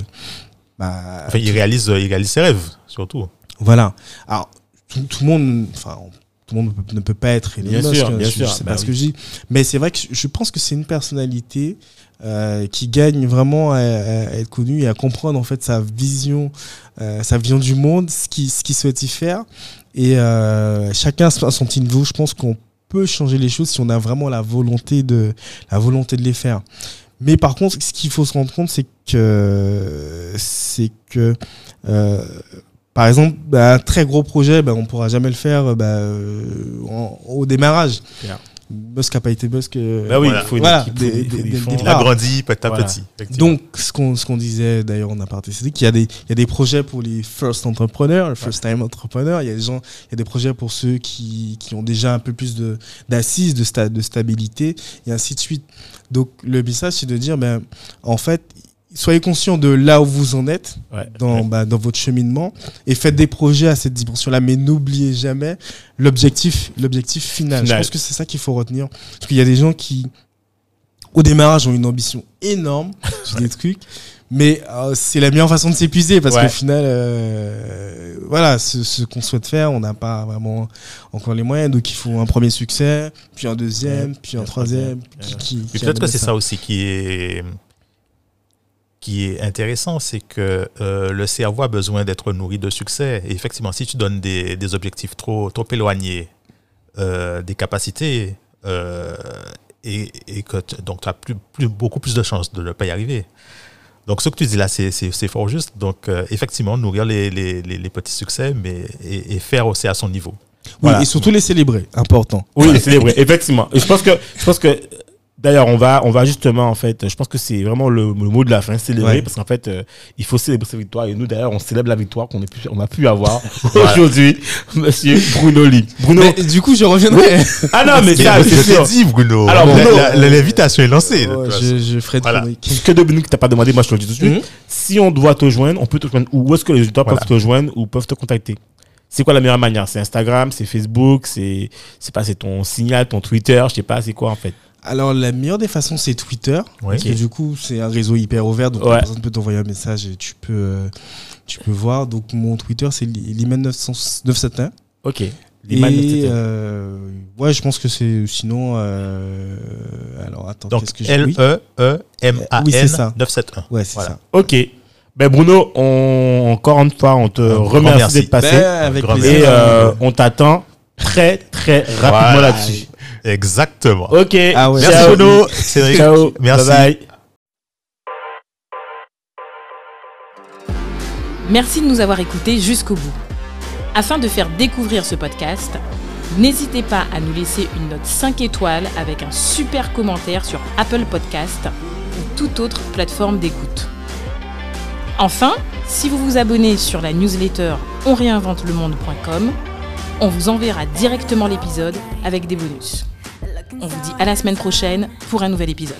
bah, Enfin, il réalise, il réalise ses rêves, surtout. voilà. Alors tout, tout le monde, enfin tout le monde ne peut, pas être Elon Bien Musk, sûr, hein, bien je, sûr, je sais bah pas ce que je dis, mais c'est vrai que je, pense que c'est une personnalité euh, qui gagne vraiment à, à être connue et à comprendre en fait sa vision, euh, sa vision du monde, ce qu'il ce qu'il souhaite y faire. Et euh, chacun à son petit niveau, je pense qu'on peut changer les choses si on a vraiment la volonté de, la volonté de les faire. Mais par contre, ce qu'il faut se rendre compte, c'est que, c'est que, euh, par exemple, bah, un très gros projet, bah, on pourra jamais le faire bah, euh, au démarrage. Clair. Musk n'a pas été Musk. euh, bah oui, Voilà. il faut une Voilà, équipe, des- des- des Il petit à Voilà. petit. donc, ce qu'on disait d'ailleurs en aparté, c'est qu'il y, a des- il y a des projets pour les first entrepreneurs, les first time entrepreneurs. Il y a des gens, il y a des projets pour ceux qui, qui ont déjà un peu plus de d'assises, de, sta- de stabilité, et ainsi de suite. Donc, le message, c'est de dire, ben, en fait, soyez conscient de là où vous en êtes Ouais. dans, bah, dans votre cheminement et faites des projets à cette dimension-là, mais n'oubliez jamais l'objectif, l'objectif final. Je pense que c'est ça qu'il faut retenir, parce qu'il y a des gens qui, au démarrage, ont une ambition énorme sur des trucs, mais euh, c'est la meilleure façon de s'épuiser parce Ouais. qu'au final, euh, voilà, ce, ce qu'on souhaite faire, on n'a pas vraiment encore les moyens. Donc il faut un premier succès, puis un deuxième, puis un troisième. Qui, qui- Et qui peut-être que c'est ça aussi qui est, qui est intéressant, c'est que euh, le cerveau a besoin d'être nourri de succès. Et effectivement, si tu donnes des, des objectifs trop, trop éloignés euh, des capacités, euh, et, et que tu- donc tu as plus, plus, beaucoup plus de chances de ne pas y arriver. Donc ce que tu dis là, c'est fort juste. Donc euh, effectivement, nourrir les, les, les, les petits succès, mais et, et faire aussi à son niveau. Oui, Voilà. et surtout les célébrer, important. Oui, c'est vrai, effectivement. Et je pense que, je pense que, d'ailleurs, on va, on va justement, en fait, je pense que c'est vraiment le, le mot de la fin, célébrer, Ouais. parce qu'en fait, euh, il faut célébrer ses victoires. Et nous, d'ailleurs, on célèbre la victoire qu'on on a pu avoir aujourd'hui, monsieur Bruno Lee. Bruno. Mais du coup, je reviendrai. Ah non, mais ça, je c'est dit, Bruno. Alors, La- Bruno- l'invitation est lancée. de je, je ferai de Voilà. Ce que Dominique t'a pas demandé, moi je te le dis tout de suite. Mhm. Si on doit te joindre, on peut te joindre. Où est-ce que les auditeurs Voilà. peuvent te joindre ou peuvent te contacter? C'est quoi la meilleure manière? C'est Instagram, c'est Facebook, c'est, c'est pas, c'est ton signal, ton Twitter, je sais pas, c'est quoi en fait? Alors, la meilleure des façons, c'est Twitter. Oui. Parce que du coup, c'est un réseau hyper ouvert. Donc, Ouais. la personne peut t'envoyer un message et tu peux, euh, tu peux voir. Donc, mon Twitter, c'est Liman971. Ok. Les man- Et euh, ouais, je pense que c'est sinon. euh, alors, attends, Donc, qu'est-ce que j'ai oui. L-E-E-M-A-N Oui, c'est ça. 971. Ouais, c'est Voilà. ça. Ok. Ben Bruno, on, encore une fois, on te remercie merci. d'être passé. Ben, avec et euh, on t'attend très très rapidement Voilà. là-dessus. Exactement. Ok. Ah ouais. Merci Ciao. Bruno. Cédric. Ciao. Merci. Bye bye. Merci de nous avoir écoutés jusqu'au bout. Afin de faire découvrir ce podcast, n'hésitez pas à nous laisser une note 5 étoiles avec un super commentaire sur Apple Podcast ou toute autre plateforme d'écoute. Enfin, si vous vous abonnez sur la newsletter onréinventelemonde.com, on vous enverra directement l'épisode avec des bonus. On vous dit à la semaine prochaine pour un nouvel épisode.